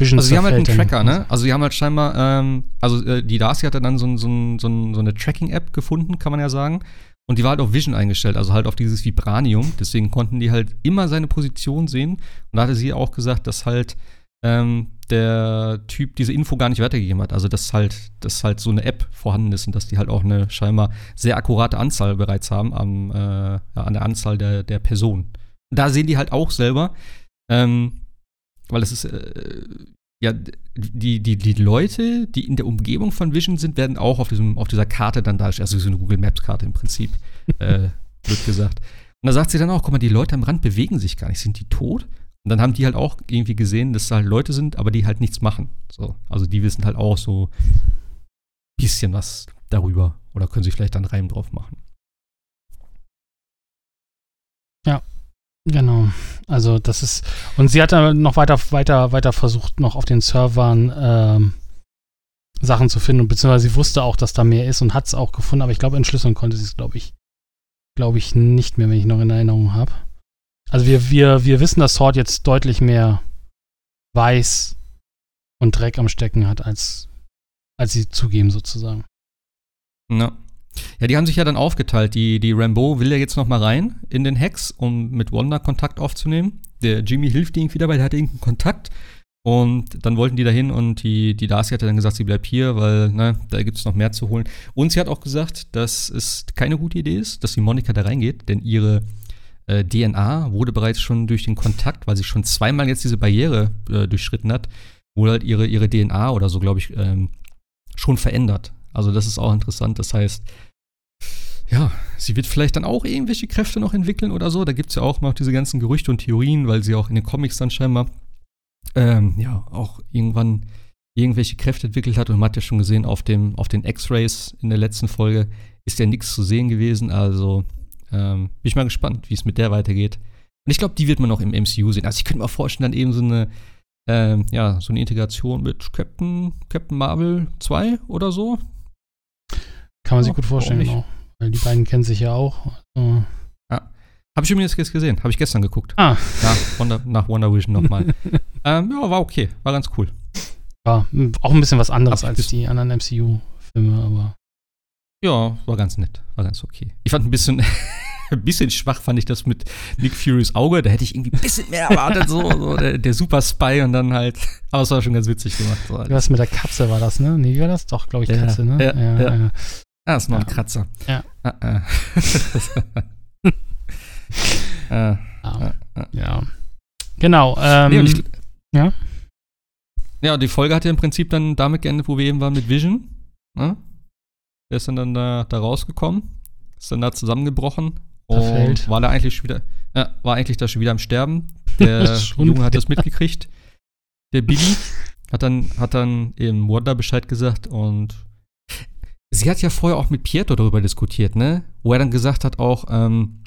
Vision also sie haben halt einen Tracker, ne? Also sie haben halt scheinbar, ähm, also äh, die Darcy hatte dann so, so, so, so eine Tracking-App gefunden, kann man ja sagen. Und die war halt auf Vision eingestellt, also halt auf dieses Vibranium. Deswegen konnten die halt immer seine Position sehen. Und da hatte sie auch gesagt, dass halt ähm, der Typ diese Info gar nicht weitergegeben hat. Also dass halt, dass halt so eine App vorhanden ist und dass die halt auch eine scheinbar sehr akkurate Anzahl bereits haben am, äh, an der Anzahl der, der Personen. Da sehen die halt auch selber, ähm, weil es ist, äh, ja, die, die, die Leute, die in der Umgebung von Vision sind, werden auch auf, diesem, auf dieser Karte dann dargestellt. Also so eine Google Maps-Karte im Prinzip, äh, [laughs] wird gesagt. Und da sagt sie dann auch, guck mal, die Leute am Rand bewegen sich gar nicht. Sind die tot? Und dann haben die halt auch irgendwie gesehen, dass da halt Leute sind, aber die halt nichts machen. So, also die wissen halt auch so ein bisschen was darüber oder können sich vielleicht dann Reim drauf machen. Ja, genau. Also das ist und sie hat dann noch weiter, weiter, weiter versucht, noch auf den Servern ähm, Sachen zu finden, beziehungsweise sie wusste auch, dass da mehr ist und hat es auch gefunden, aber ich glaube, entschlüsseln konnte sie es, glaube ich, glaube ich nicht mehr, wenn ich noch in Erinnerung habe. Also wir, wir, wir wissen, dass Sword jetzt deutlich mehr Weiß und Dreck am Stecken hat, als, als sie zugeben, sozusagen. Ja. Ja, die haben sich ja dann aufgeteilt. Die, die Rambo will ja jetzt noch mal rein in den Hex, um mit Wanda Kontakt aufzunehmen. Der Jimmy hilft irgendwie dabei, der hat irgendeinen Kontakt. Und dann wollten die dahin und die, die Darcy hat dann gesagt, sie bleibt hier, weil ne, da gibt es noch mehr zu holen. Und sie hat auch gesagt, dass es keine gute Idee ist, dass die Monika da reingeht, denn ihre äh, DNA wurde bereits schon durch den Kontakt, weil sie schon zweimal jetzt diese Barriere äh, durchschritten hat, wurde halt ihre, ihre DNA oder so, glaube ich, ähm, schon verändert. Also das ist auch interessant. Das heißt, ja, sie wird vielleicht dann auch irgendwelche Kräfte noch entwickeln oder so. Da gibt es ja auch noch diese ganzen Gerüchte und Theorien, weil sie auch in den Comics dann scheinbar ähm, ja auch irgendwann irgendwelche Kräfte entwickelt hat. Und man hat ja schon gesehen, auf, dem, auf den X-Rays in der letzten Folge ist ja nichts zu sehen gewesen. Also ähm, bin ich mal gespannt, wie es mit der weitergeht. Und ich glaube, die wird man noch im MCU sehen. Also ich könnte mir vorstellen, dann eben so eine, ähm, ja, so eine Integration mit Captain, Captain Marvel 2 oder so. Kann man sich gut vorstellen, genau. Weil die beiden kennen sich ja auch. Also. Ja. Habe ich übrigens jetzt gesehen. Habe ich gestern geguckt. Ah. Nach Wonder, nach Wonder Vision nochmal. [laughs] ähm, ja, war okay. War ganz cool. War auch ein bisschen was anderes als die anderen MCU-Filme, aber. Ja, war ganz nett. War ganz okay. Ich fand ein bisschen, [laughs] ein bisschen schwach, fand ich das mit Nick Furys Auge. Da hätte ich irgendwie ein bisschen mehr erwartet, so, so der, der, Super Spy und dann halt. Aber es war schon ganz witzig gemacht. So Was mit der Katze war das, ne? Nee, wie war das? Doch, glaube ich, Katze, ne? Ja, ja, ja. ja. Ah, ist noch ein Kratzer. Ja. Ah, ah. [laughs] ah, ja. ja. Genau. Ähm, nee, ja. Ja, die Folge hat ja im Prinzip dann damit geendet, wo wir eben waren mit Vision. Ne? Der ist dann, da, da rausgekommen, ist dann da zusammengebrochen und war da eigentlich schon wieder, ja, war eigentlich da schon wieder am Sterben. [laughs] Der Junge hat das [laughs] mitgekriegt. Der Billy hat dann, hat dann eben Wanda Bescheid gesagt und sie hat ja vorher auch mit Pietro darüber diskutiert, ne? Wo er dann gesagt hat auch, ähm,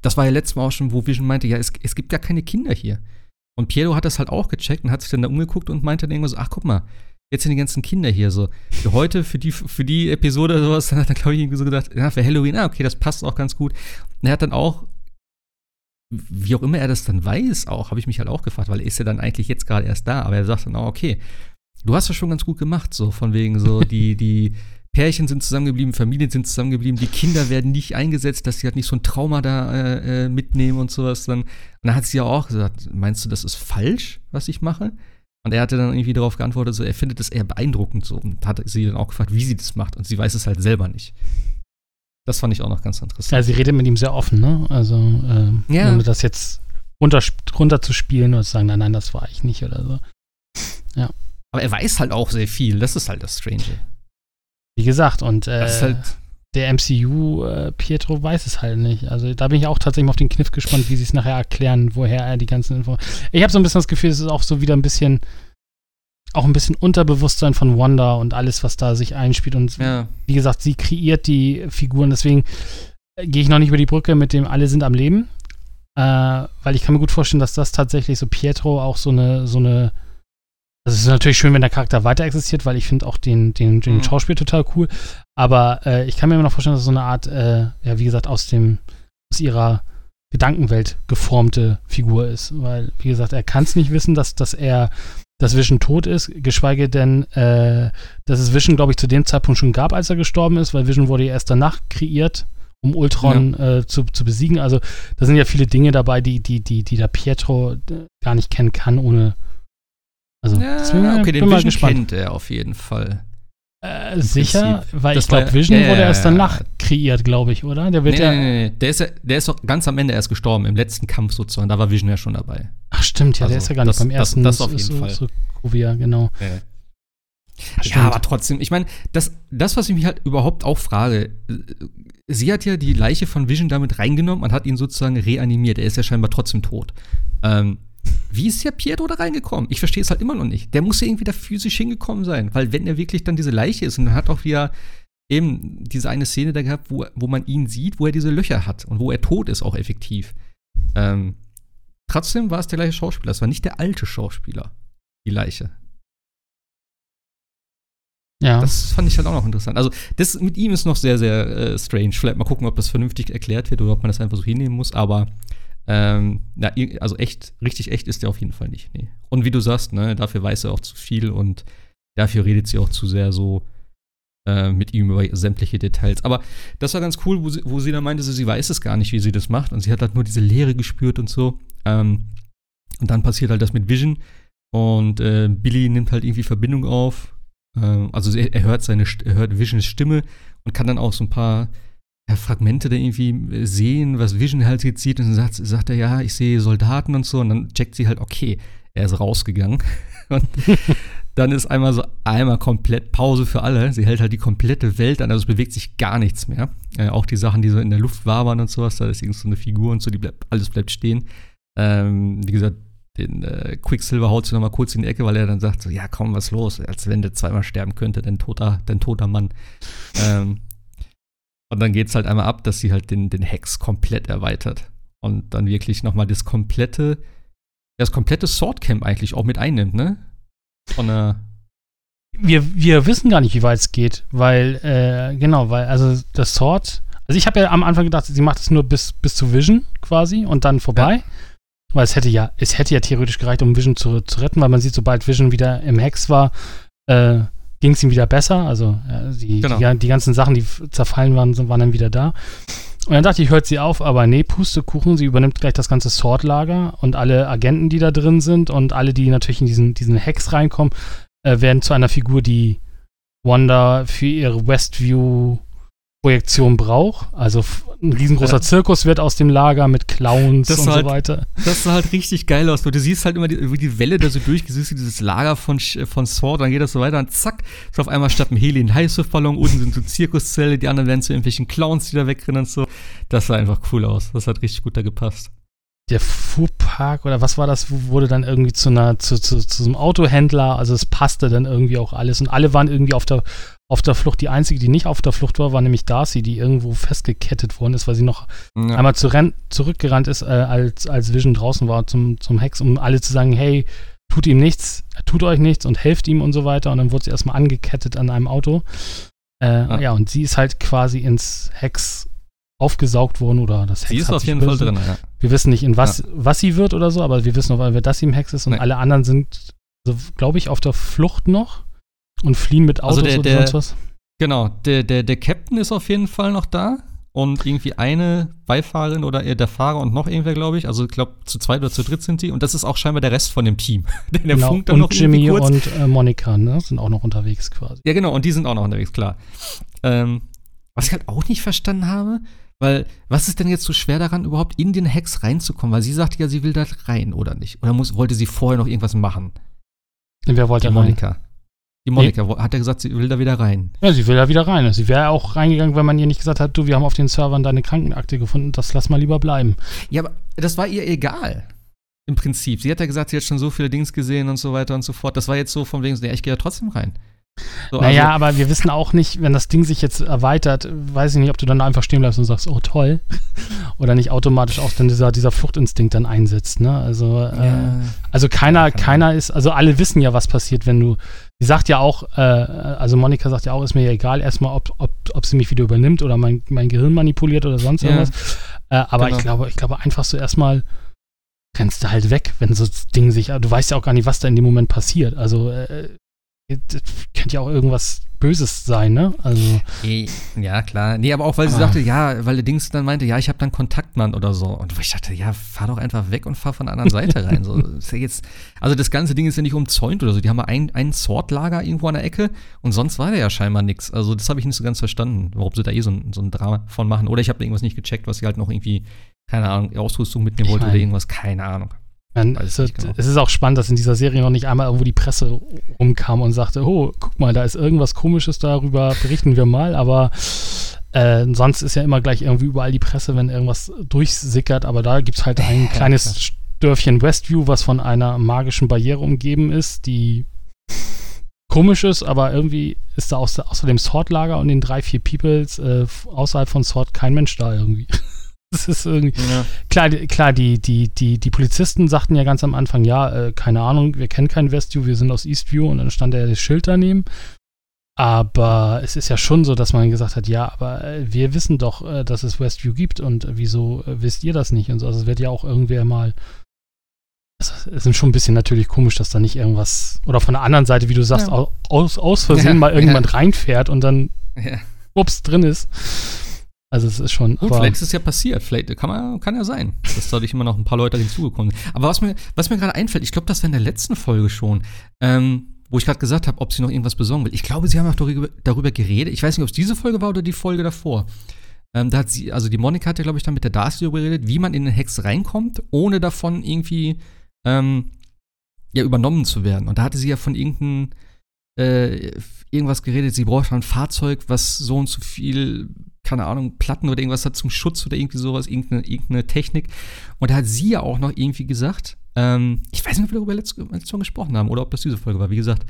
das war ja letztes Mal auch schon, wo Vision meinte, ja, es, es gibt gar keine Kinder hier. Und Piero hat das halt auch gecheckt und hat sich dann da umgeguckt und meinte dann irgendwas so, ach guck mal, jetzt sind die ganzen Kinder hier so. Für heute, für die, für die Episode oder sowas, dann hat er, glaube ich, irgendwie so gedacht, ja, für Halloween, ah, okay, das passt auch ganz gut. Und er hat dann auch, wie auch immer er das dann weiß, auch, habe ich mich halt auch gefragt, weil er ist ja dann eigentlich jetzt gerade erst da, aber er sagt dann auch, okay, du hast das schon ganz gut gemacht, so von wegen so, [laughs] die, die, Pärchen sind zusammengeblieben, Familien sind zusammengeblieben, die Kinder werden nicht eingesetzt, dass sie halt nicht so ein Trauma da äh, äh, mitnehmen und sowas. Dann, und dann hat sie ja auch gesagt, meinst du, das ist falsch, was ich mache? Und er hatte dann irgendwie darauf geantwortet, so, er findet das eher beeindruckend so und hat sie dann auch gefragt, wie sie das macht und sie weiß es halt selber nicht. Das fand ich auch noch ganz interessant. Ja, sie redet mit ihm sehr offen, ne? Also, äh, ja. ohne das jetzt runter, runterzuspielen oder zu sagen, nein, nein, das war ich nicht oder so. Ja. Aber er weiß halt auch sehr viel, das ist halt das Strange. Wie gesagt, und äh, halt der MCU äh, Pietro weiß es halt nicht. Also da bin ich auch tatsächlich mal auf den Kniff gespannt, wie sie es nachher erklären, woher er die ganzen Infos. Ich habe so ein bisschen das Gefühl, es ist auch so wieder ein bisschen auch ein bisschen Unterbewusstsein von Wanda und alles, was da sich einspielt. Und ja. wie gesagt, sie kreiert die Figuren. Deswegen äh, gehe ich noch nicht über die Brücke mit dem Alle sind am Leben. Äh, weil ich kann mir gut vorstellen, dass das tatsächlich so Pietro auch so eine, so eine das ist natürlich schön, wenn der Charakter weiter existiert, weil ich finde auch den, den, den mhm. Schauspiel total cool. Aber äh, ich kann mir immer noch vorstellen, dass so eine Art, äh, ja, wie gesagt, aus dem, aus ihrer Gedankenwelt geformte Figur ist. Weil, wie gesagt, er kann es nicht wissen, dass, dass er, dass Vision tot ist, geschweige denn, äh, dass es Vision, glaube ich, zu dem Zeitpunkt schon gab, als er gestorben ist, weil Vision wurde ja erst danach kreiert, um Ultron ja. äh, zu, zu besiegen. Also da sind ja viele Dinge dabei, die, die, die, die der Pietro äh, gar nicht kennen kann, ohne also, ja, deswegen okay, bin den mal Vision gespannt. kennt er auf jeden Fall. Äh, sicher, Prinzip. weil das ich glaube, Vision ja, wurde erst danach kreiert, glaube ich, oder? Der wird nee, ja. Nee, nee, Der ist, ja, der ist doch ganz am Ende erst gestorben, im letzten Kampf sozusagen. Da war Vision ja schon dabei. Ach, stimmt, ja, also, der ist ja gar nicht das, beim ersten. Das, das auf jeden so, Fall. So Kuvia, genau. Ja. Ja, aber trotzdem, ich meine, das, das, was ich mich halt überhaupt auch frage, äh, sie hat ja die Leiche von Vision damit reingenommen und hat ihn sozusagen reanimiert. Er ist ja scheinbar trotzdem tot. Ähm, wie ist der Pietro da reingekommen? Ich verstehe es halt immer noch nicht. Der muss ja irgendwie da physisch hingekommen sein, weil wenn er wirklich dann diese Leiche ist und dann hat auch wieder eben diese eine Szene da gehabt, wo, wo man ihn sieht, wo er diese Löcher hat und wo er tot ist, auch effektiv. Ähm, trotzdem war es der gleiche Schauspieler. Es war nicht der alte Schauspieler, die Leiche. Ja. Das fand ich halt auch noch interessant. Also, das mit ihm ist noch sehr, sehr äh, strange. Vielleicht mal gucken, ob das vernünftig erklärt wird oder ob man das einfach so hinnehmen muss. Aber ähm, na, also echt, richtig echt ist der auf jeden Fall nicht. Nee. Und wie du sagst, ne, dafür weiß er auch zu viel und dafür redet sie auch zu sehr so äh, mit ihm über sämtliche Details. Aber das war ganz cool, wo sie, wo sie dann meinte, sie weiß es gar nicht, wie sie das macht. Und sie hat halt nur diese Leere gespürt und so. Ähm, und dann passiert halt das mit Vision. Und äh, Billy nimmt halt irgendwie Verbindung auf. Ähm, also er, er, hört seine, er hört Visions Stimme und kann dann auch so ein paar Fragmente da irgendwie sehen, was Vision halt jetzt sieht und dann sagt, sagt er, ja, ich sehe Soldaten und so und dann checkt sie halt, okay, er ist rausgegangen [laughs] und dann ist einmal so einmal komplett Pause für alle. Sie hält halt die komplette Welt an, also es bewegt sich gar nichts mehr. Äh, auch die Sachen, die so in der Luft wabern und sowas, da ist irgend so eine Figur und so, die bleibt, alles bleibt stehen. Ähm, wie gesagt, den äh, Quicksilver haut sich nochmal kurz in die Ecke, weil er dann sagt so, ja komm, was los, als wenn der zweimal sterben könnte, dein toter, dein toter Mann. ähm, und dann geht es halt einmal ab, dass sie halt den, den Hex komplett erweitert. Und dann wirklich nochmal das komplette, das komplette Swordcamp eigentlich auch mit einnimmt, ne? Von der wir, wir wissen gar nicht, wie weit es geht, weil, äh, genau, weil, also das Sword, also ich habe ja am Anfang gedacht, sie macht es nur bis, bis zu Vision quasi und dann vorbei. Ja. Weil es hätte ja, es hätte ja theoretisch gereicht, um Vision zu, zu retten, weil man sieht, sobald Vision wieder im Hex war, äh, ging es ihm wieder besser. Also ja, die, genau. die, die, ganzen Sachen, die zerfallen waren, waren dann wieder da. Und dann dachte ich, hört sie auf, aber nee, Pustekuchen, sie übernimmt gleich das ganze Sword-Lager und alle Agenten, die da drin sind und alle, die natürlich in diesen, diesen Hex reinkommen, äh, werden zu einer Figur, die Wanda für ihre Westview Projektion braucht. Also ein riesengroßer ja. Zirkus wird aus dem Lager mit Clowns das und halt, so weiter. Das sah halt richtig geil aus. Du siehst halt immer, die, wie die Welle da so durchgeht, dieses Lager von, von Sword, dann geht das so weiter und zack, ist auf einmal statt einem Heli ein Heißluftballon, unten sind so Zirkuszelle, die anderen werden zu irgendwelchen Clowns, die da wegrennen und so. Das sah einfach cool aus. Das hat richtig gut da gepasst der Fuhrpark oder was war das, wurde dann irgendwie zu einer, zu, zu, zu einem Autohändler, also es passte dann irgendwie auch alles und alle waren irgendwie auf der, auf der Flucht. Die einzige, die nicht auf der Flucht war, war nämlich Darcy, die irgendwo festgekettet worden ist, weil sie noch ja. einmal zu zurückgerannt ist, äh, als, als Vision draußen war zum, zum Hex, um alle zu sagen, hey, tut ihm nichts, tut euch nichts und helft ihm und so weiter. Und dann wurde sie erstmal angekettet an einem Auto. Äh, ja. ja, und sie ist halt quasi ins Hex aufgesaugt worden oder das Hex Sie ist auf jeden Fall drin, ja. Wir wissen nicht, in was, ja. was sie wird oder so, aber wir wissen auf jeden Fall, dass sie im Hex ist und nee. alle anderen sind, also, glaube ich, auf der Flucht noch und fliehen mit Autos also der, oder der, sonst was. Genau, der, der, der Captain ist auf jeden Fall noch da und irgendwie eine Beifahrerin oder der Fahrer und noch irgendwer, glaube ich. Also ich glaube, zu zweit oder zu dritt sind die. Und das ist auch scheinbar der Rest von dem Team. [laughs] der genau. funkt dann und noch Jimmy und äh, Monika ne? sind auch noch unterwegs quasi. Ja, genau, und die sind auch noch unterwegs, klar. Ähm, was ich halt auch nicht verstanden habe, weil, was ist denn jetzt so schwer daran, überhaupt in den Hex reinzukommen? Weil sie sagte ja, sie will da rein, oder nicht? Oder muss, wollte sie vorher noch irgendwas machen? Wer wollte Die Monika. Rein? Die Monika nee. hat ja gesagt, sie will da wieder rein. Ja, sie will da wieder rein. Sie wäre auch reingegangen, wenn man ihr nicht gesagt hat, du, wir haben auf den Servern deine Krankenakte gefunden, das lass mal lieber bleiben. Ja, aber das war ihr egal. Im Prinzip. Sie hat ja gesagt, sie hat schon so viele Dings gesehen und so weiter und so fort. Das war jetzt so von wegen, ja, ich gehe ja trotzdem rein. So, naja, also, aber wir wissen auch nicht, wenn das Ding sich jetzt erweitert, weiß ich nicht, ob du dann einfach stehen bleibst und sagst, oh toll, [laughs] oder nicht automatisch auch dann dieser, dieser Fluchtinstinkt dann einsetzt. Ne? Also, äh, ja. also keiner, keiner ist, also alle wissen ja, was passiert, wenn du, sie sagt ja auch, äh, also Monika sagt ja auch, ist mir ja egal erstmal, ob, ob, ob sie mich wieder übernimmt oder mein, mein Gehirn manipuliert oder sonst irgendwas. Ja. Äh, aber genau. ich glaube, ich glaube einfach so erstmal rennst du halt weg, wenn so das Ding sich, du weißt ja auch gar nicht, was da in dem Moment passiert. Also äh, das könnte ja auch irgendwas Böses sein, ne? Also. Ja, klar. Nee, aber auch, weil sie sagte, ja, weil der Dings dann meinte, ja, ich habe dann Kontaktmann oder so. Und ich dachte, ja, fahr doch einfach weg und fahr von der anderen [laughs] Seite rein. So, ja jetzt, also das ganze Ding ist ja nicht umzäunt oder so. Die haben mal ein, ein Sortlager irgendwo an der Ecke und sonst war da ja scheinbar nichts. Also das habe ich nicht so ganz verstanden, warum sie da eh so ein, so ein Drama von machen. Oder ich habe irgendwas nicht gecheckt, was sie halt noch irgendwie, keine Ahnung, Ausrüstung mitnehmen wollte oder irgendwas, keine Ahnung. Man, es, genau. es, ist auch spannend, dass in dieser Serie noch nicht einmal irgendwo die Presse rumkam und sagte, oh, guck mal, da ist irgendwas Komisches darüber, berichten wir mal, aber äh, sonst ist ja immer gleich irgendwie überall die Presse, wenn irgendwas durchsickert, aber da gibt es halt ein kleines Dörfchen Westview, was von einer magischen Barriere umgeben ist, die komisch ist, aber irgendwie ist da außer, außer dem Sword-Lager und den drei, vier Peoples äh, außerhalb von Sword kein Mensch da irgendwie. Das ist irgendwie. Ja. Klar, klar die, die, die, die Polizisten sagten ja ganz am Anfang, ja, äh, keine Ahnung, wir kennen kein Westview, wir sind aus Eastview und dann stand ja das Schild daneben. Aber es ist ja schon so, dass man gesagt hat, ja, aber äh, wir wissen doch, äh, dass es Westview gibt und äh, wieso äh, wisst ihr das nicht? Und so, also es wird ja auch irgendwer mal. Es ist schon ein bisschen natürlich komisch, dass da nicht irgendwas, oder von der anderen Seite, wie du sagst, ja. aus, aus Versehen ja, mal irgendjemand ja. reinfährt und dann ups drin ist. Also es ist schon. Gut, vielleicht ist es ja passiert. Vielleicht kann, man, kann ja sein, dass dadurch immer noch ein paar Leute hinzugekommen sind. Aber was mir, was mir gerade einfällt, ich glaube, das war in der letzten Folge schon, ähm, wo ich gerade gesagt habe, ob sie noch irgendwas besorgen will. Ich glaube, sie haben auch darüber, darüber geredet. Ich weiß nicht, ob es diese Folge war oder die Folge davor. Ähm, da hat sie, also die Monika hatte, glaube ich, dann mit der Darcy darüber geredet, wie man in den Hex reinkommt, ohne davon irgendwie ähm, ja übernommen zu werden. Und da hatte sie ja von irgendeinem äh, irgendwas geredet, sie braucht ein Fahrzeug, was so und so viel keine Ahnung, Platten oder irgendwas hat zum Schutz oder irgendwie sowas, irgendeine, irgendeine Technik. Und da hat sie ja auch noch irgendwie gesagt, ähm, ich weiß nicht, ob wir darüber letztes Mal gesprochen haben oder ob das diese Folge war, wie gesagt,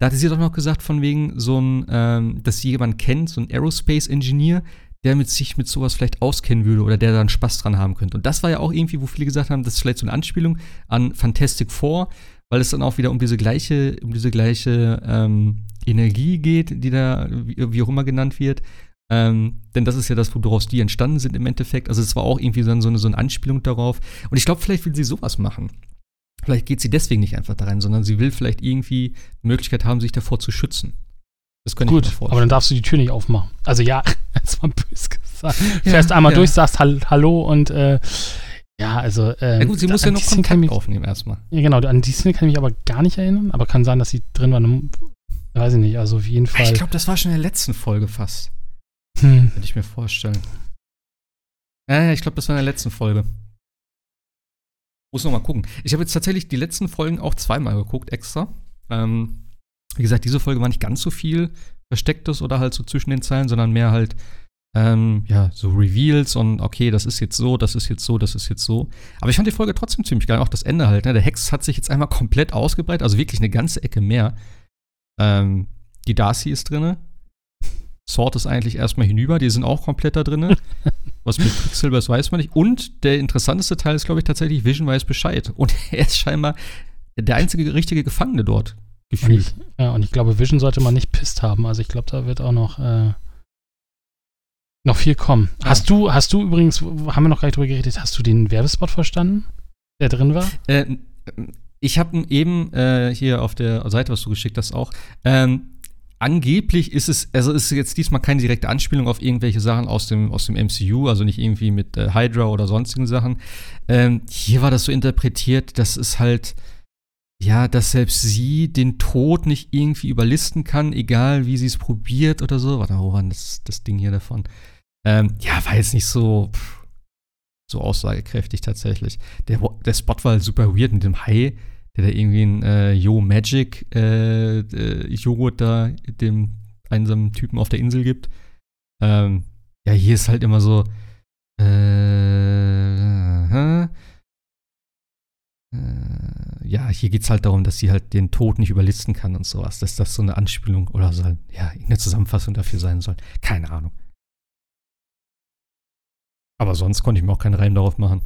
da hatte sie doch noch gesagt, von wegen so ein, ähm, dass sie jemanden kennt, so ein Aerospace-Engineer, der mit sich mit sowas vielleicht auskennen würde oder der da einen Spaß dran haben könnte. Und das war ja auch irgendwie, wo viele gesagt haben, das ist vielleicht so eine Anspielung an Fantastic Four, weil es dann auch wieder um diese gleiche, um diese gleiche ähm, Energie geht, die da wie, wie auch immer genannt wird. Ähm, denn das ist ja das, woraus die entstanden sind im Endeffekt. Also es war auch irgendwie so eine, so eine Anspielung darauf. Und ich glaube, vielleicht will sie sowas machen. Vielleicht geht sie deswegen nicht einfach da rein, sondern sie will vielleicht irgendwie die Möglichkeit haben, sich davor zu schützen. Das könnte Gut, ich mir vorstellen. aber dann darfst du die Tür nicht aufmachen. Also ja, [laughs] das war böse gesagt. Fährst einmal ja. durch, sagst Hallo und äh, ja, also. Äh, ja gut, sie muss ja noch Kontakt mich, aufnehmen erstmal. Ja, genau. An die Szene kann ich mich aber gar nicht erinnern. Aber kann sein, dass sie drin war. Weiß ich nicht. Also auf jeden Fall. Ich glaube, das war schon in der letzten Folge fast. Hm. Könnte ich mir vorstellen. Ja, ich glaube, das war in der letzten Folge. Muss noch mal gucken. Ich habe jetzt tatsächlich die letzten Folgen auch zweimal geguckt, extra. Ähm, wie gesagt, diese Folge war nicht ganz so viel Verstecktes oder halt so zwischen den Zeilen, sondern mehr halt, ähm, ja, so Reveals und okay, das ist jetzt so, das ist jetzt so, das ist jetzt so. Aber ich fand die Folge trotzdem ziemlich geil, auch das Ende halt. Ne? Der Hex hat sich jetzt einmal komplett ausgebreitet, also wirklich eine ganze Ecke mehr. Ähm, die Darcy ist drinne. Sword ist eigentlich erstmal hinüber, die sind auch komplett da drin. [laughs] Was mit Quicksilver ist, weiß man nicht. Und der interessanteste Teil ist, glaube ich, tatsächlich, Vision weiß Bescheid. Und [laughs] er ist scheinbar der einzige richtige Gefangene dort. Gefühlt. Und ich, ja, und ich glaube, Vision sollte man nicht pisst haben. Also ich glaube, da wird auch noch, äh, noch viel kommen. Ja. Hast du, hast du übrigens, haben wir noch gar nicht drüber geredet, hast du den Werbespot verstanden, der drin war? Äh, ich habe eben äh, hier auf der Seite, was du geschickt hast, auch. Ähm, angeblich ist es, also ist jetzt diesmal keine direkte Anspielung auf irgendwelche Sachen aus dem, aus dem MCU, also nicht irgendwie mit äh, Hydra oder sonstigen Sachen. Ähm, hier war das so interpretiert, dass es halt, ja, dass selbst sie den Tod nicht irgendwie überlisten kann, egal wie sie es probiert oder so. Warte, wo war das, das Ding hier davon? Ähm, ja, war jetzt nicht so, so aussagekräftig tatsächlich. Der, der Spot war halt super weird mit dem Hai der da irgendwie ein äh, Yo Magic äh, äh, Joghurt da dem einsamen Typen auf der Insel gibt. Ähm, ja, hier ist halt immer so, äh, äh, ja, hier geht es halt darum, dass sie halt den Tod nicht überlisten kann und sowas. Dass das so eine Anspielung oder so, ja, eine Zusammenfassung dafür sein soll. Keine Ahnung. Aber sonst konnte ich mir auch keinen Reim darauf machen.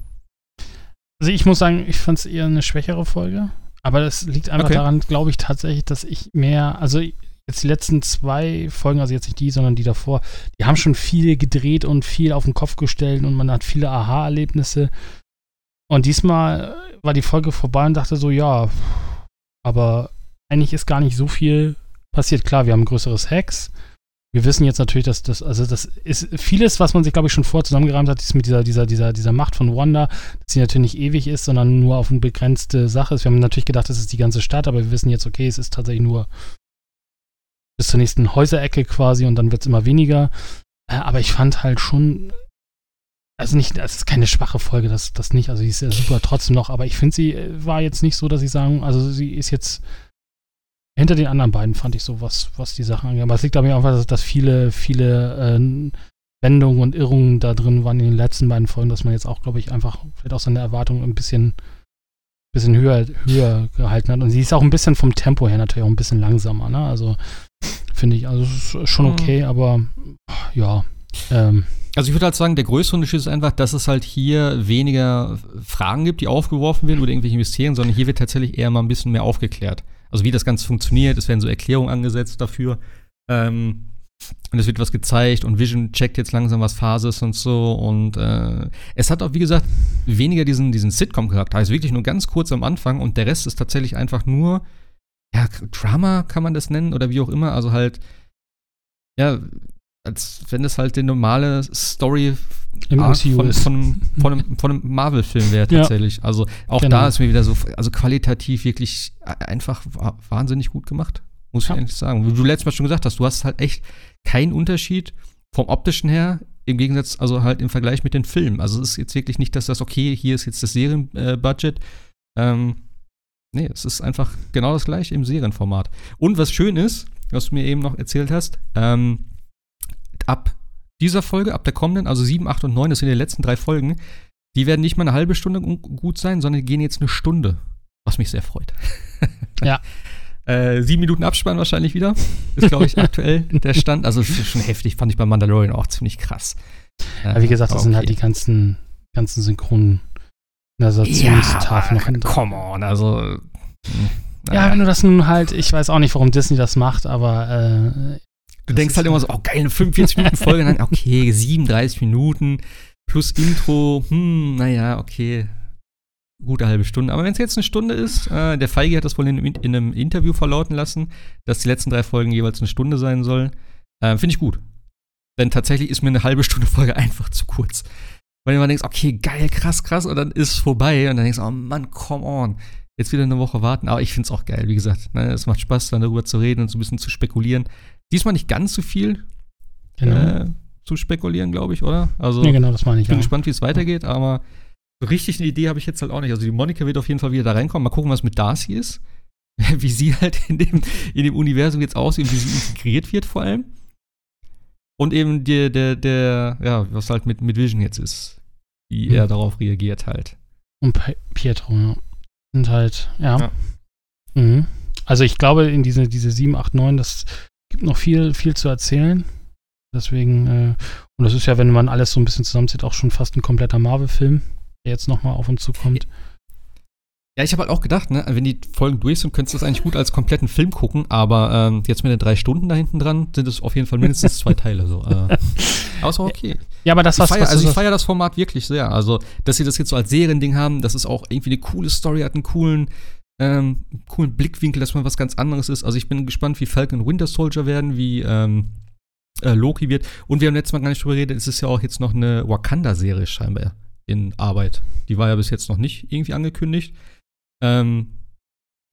Also ich muss sagen, ich fand es eher eine schwächere Folge. Aber das liegt einfach okay. daran, glaube ich, tatsächlich, dass ich mehr, also jetzt die letzten zwei Folgen, also jetzt nicht die, sondern die davor, die haben schon viel gedreht und viel auf den Kopf gestellt und man hat viele Aha-Erlebnisse. Und diesmal war die Folge vorbei und dachte so, ja, aber eigentlich ist gar nicht so viel passiert. Klar, wir haben ein größeres Hacks, wir wissen jetzt natürlich, dass das, also das ist vieles, was man sich, glaube ich, schon vorher zusammengereimt hat, ist mit dieser, dieser, dieser, dieser Macht von Wanda, dass sie natürlich nicht ewig ist, sondern nur auf eine begrenzte Sache ist. Wir haben natürlich gedacht, das ist die ganze Stadt, aber wir wissen jetzt, okay, es ist tatsächlich nur bis zur nächsten Häuserecke quasi und dann wird es immer weniger. Äh, aber ich fand halt schon, also nicht, es ist keine schwache Folge, das, das nicht, also sie ist ja super trotzdem noch, aber ich finde, sie äh, war jetzt nicht so, dass ich sagen, also sie ist jetzt hinter den anderen beiden fand ich so, was, was die Sachen angeht. Aber es liegt aber einfach, dass, dass viele, viele äh, Wendungen und Irrungen da drin waren in den letzten beiden Folgen, dass man jetzt auch, glaube ich, einfach vielleicht auch seine Erwartungen ein bisschen, bisschen höher, höher gehalten hat. Und sie ist auch ein bisschen vom Tempo her natürlich auch ein bisschen langsamer, ne? Also finde ich, also ist schon mhm. okay, mhm. aber ja. Ähm, also ich würde halt sagen, der größte Unterschied ist einfach, dass es halt hier weniger Fragen gibt, die aufgeworfen werden oder irgendwelche Mysterien, sondern hier wird tatsächlich eher mal ein bisschen mehr aufgeklärt. Also wie das Ganze funktioniert, es werden so Erklärungen angesetzt dafür. Ähm, und es wird was gezeigt und Vision checkt jetzt langsam, was Phase ist und so. Und äh, es hat auch, wie gesagt, weniger diesen, diesen Sitcom-Charakter. Ist wirklich nur ganz kurz am Anfang und der Rest ist tatsächlich einfach nur, ja, Drama kann man das nennen oder wie auch immer. Also halt, ja, als wenn es halt die normale Story von, von, von, von, einem, von einem [laughs] Marvel-Film wäre tatsächlich. Ja. Also auch genau. da ist mir wieder so, also qualitativ wirklich einfach wahnsinnig gut gemacht, muss ja. ich eigentlich sagen. Wie du letztes Mal schon gesagt hast, du hast halt echt keinen Unterschied vom optischen her, im Gegensatz, also halt im Vergleich mit den Filmen. Also es ist jetzt wirklich nicht, dass das, okay, hier ist jetzt das Serienbudget. Ähm, nee, es ist einfach genau das gleiche im Serienformat. Und was schön ist, was du mir eben noch erzählt hast, ähm, ab dieser Folge, ab der kommenden, also 7, 8 und 9, das sind die letzten drei Folgen, die werden nicht mal eine halbe Stunde gut sein, sondern die gehen jetzt eine Stunde, was mich sehr freut. [laughs] Ja. äh, sieben Minuten Abspann wahrscheinlich wieder. Ist, glaube ich, [laughs] aktuell der Stand. Also schon heftig, fand ich bei Mandalorian auch ziemlich krass. Ja, wie gesagt, das okay. sind halt die ganzen, ganzen synchronen Narrationstafeln ja, noch. Come on, also. Naja. Hm, ja, wenn du das nun halt, ich weiß auch nicht, warum Disney das macht, aber äh, Du denkst halt immer so, oh geil, eine 45-Minuten-Folge, dann, okay, 37 Minuten plus Intro, hm, naja, okay, gute halbe Stunde. Aber wenn es jetzt eine Stunde ist, äh, der Feige hat das wohl in, in, einem Interview verlauten lassen, dass die letzten drei Folgen jeweils eine Stunde sein sollen. Äh, Finde ich gut. Denn tatsächlich ist mir eine halbe Stunde Folge einfach zu kurz. Weil du immer denkst, okay, geil, krass, krass, und dann ist es vorbei. Und dann denkst du, oh Mann, come on. Jetzt wieder eine Woche warten. Aber ich finde es auch geil, wie gesagt. Ne, es macht Spaß, dann darüber zu reden und so ein bisschen zu spekulieren. Diesmal nicht ganz so viel. Genau. Äh, zu spekulieren, glaube ich, oder? Also, ja, genau, das meine ich. Ich bin ja. gespannt, wie es weitergeht, aber so richtig eine Idee habe ich jetzt halt auch nicht. Also die Monika wird auf jeden Fall wieder da reinkommen. Mal gucken, was mit Darcy ist. [laughs] wie sie halt in dem, in dem Universum jetzt aussieht, wie sie integriert wird vor allem. Und eben der, der, der, ja, was halt mit, mit Vision jetzt ist. Wie mhm. er darauf reagiert halt. Und Pietro, ja. Sind halt, ja. ja. Mhm. Also ich glaube, in diese, diese 7, 8, 9, das gibt noch viel, viel zu erzählen. Deswegen, äh, und das ist ja, wenn man alles so ein bisschen zusammenzieht, auch schon fast ein kompletter Marvel-Film, der jetzt nochmal auf uns zukommt. Ja, ich habe halt auch gedacht, ne, wenn die Folgen durch sind, könntest du das eigentlich gut als kompletten Film gucken, aber ähm, jetzt mit den drei Stunden da hinten dran sind es auf jeden Fall mindestens zwei Teile. So. Äh, [laughs] aber okay. Ja, aber das was, feier, Also ich feiere das Format wirklich sehr. Also, dass sie das jetzt so als Seriending haben, dass es auch irgendwie eine coole Story hat, einen coolen, ähm, coolen Blickwinkel, dass man was ganz anderes ist. Also ich bin gespannt, wie Falcon und Winter Soldier werden, wie ähm, äh, Loki wird. Und wir haben letztes Mal gar nicht drüber geredet, es ist ja auch jetzt noch eine Wakanda-Serie scheinbar in Arbeit. Die war ja bis jetzt noch nicht irgendwie angekündigt. Ähm,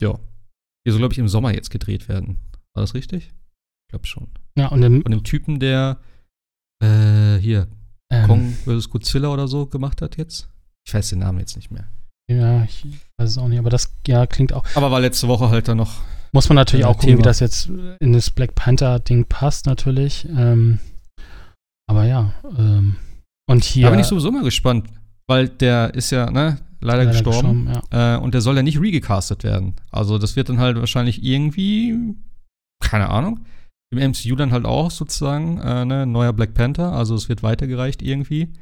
ja. Die soll, glaube ich, im Sommer jetzt gedreht werden. War das richtig? Ich glaube schon. Ja, und dem, Von dem Typen, der äh, hier ähm, Kong vs. Godzilla oder so gemacht hat jetzt. Ich weiß den Namen jetzt nicht mehr. Ja, ich weiß es auch nicht, aber das ja, klingt auch. Aber war letzte Woche halt da noch. Muss man natürlich auch gucken, Thema. wie das jetzt in das Black Panther-Ding passt, natürlich. Ähm, aber ja. Ähm, und hier. Da bin ich sowieso mal gespannt, weil der ist ja, ne, leider, leider gestorben. gestorben ja. äh, und der soll ja nicht regecastet werden. Also das wird dann halt wahrscheinlich irgendwie, keine Ahnung, im MCU dann halt auch sozusagen äh, ne, neuer Black Panther. Also es wird weitergereicht irgendwie.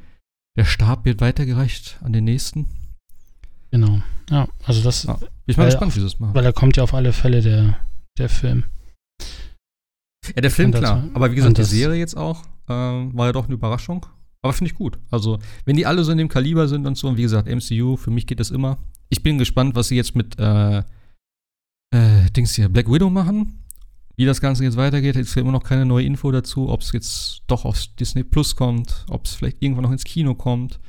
Der Stab wird weitergereicht an den nächsten. Genau. Ja, also das. Ja, bin ich mal gespannt, wie sie das machen. Weil da kommt ja auf alle Fälle der, der Film. Ja, der Film, klar. Aber wie gesagt, die Serie jetzt auch äh, war ja doch eine Überraschung. Aber finde ich gut. Also, wenn die alle so in dem Kaliber sind und so, und wie gesagt, MCU, für mich geht das immer. Ich bin gespannt, was sie jetzt mit äh, äh, Dings hier, Black Widow machen. Wie das Ganze jetzt weitergeht, ist ja immer noch keine neue Info dazu, ob es jetzt doch auf Disney Plus kommt, ob es vielleicht irgendwann noch ins Kino kommt.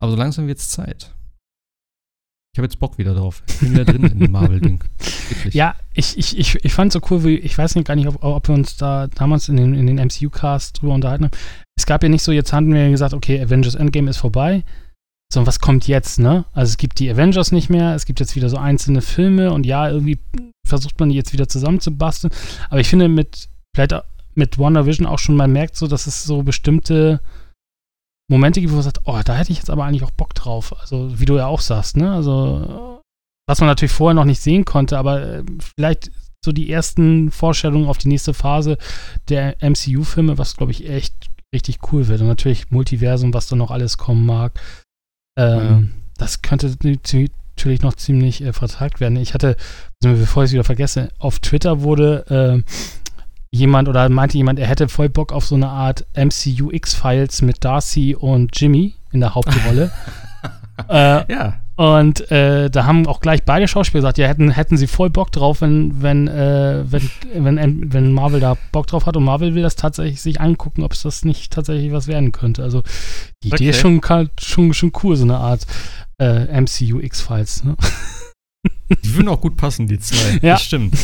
Aber so langsam wird es Zeit. Ich habe jetzt Bock wieder drauf. Ich bin wieder drin in dem Marvel-Ding. [laughs] Ja, ich, ich, ich, ich fand es so cool, wie, ich weiß nicht gar nicht, ob, ob wir uns da damals in den, in den MCU-Cast drüber unterhalten haben. Es gab ja nicht so, jetzt hatten wir gesagt, okay, Avengers Endgame ist vorbei. Sondern was kommt jetzt, ne? Also es gibt die Avengers nicht mehr, es gibt jetzt wieder so einzelne Filme und ja, irgendwie versucht man die jetzt wieder zusammenzubasteln. Aber ich finde mit, vielleicht mit WandaVision auch schon, man merkt so, dass es so bestimmte Momente gibt, wo man sagt, oh, da hätte ich jetzt aber eigentlich auch Bock drauf. Also, wie du ja auch sagst, ne? Also, was man natürlich vorher noch nicht sehen konnte, aber äh, vielleicht so die ersten Vorstellungen auf die nächste Phase der MCU-Filme, was, glaube ich, echt richtig cool wird. Und natürlich Multiversum, was da noch alles kommen mag. Ähm, ja. Das könnte natürlich noch ziemlich äh, vertragt werden. Ich hatte, bevor ich es wieder vergesse, auf Twitter wurde äh, jemand oder meinte jemand, er hätte voll Bock auf so eine Art MCU X-Files mit Darcy und Jimmy in der Hauptrolle. [laughs] äh, ja. Und äh, da haben auch gleich beide Schauspieler gesagt, ja, hätten, hätten sie voll Bock drauf, wenn, wenn, äh, wenn, wenn, wenn Marvel da Bock drauf hat und Marvel will das tatsächlich sich angucken, ob es das nicht tatsächlich was werden könnte. Also die okay. Idee ist schon, schon, schon cool, so eine Art äh, MCU X-Files. Ne? Die würden auch gut passen, die zwei. [laughs] Ja. Das stimmt.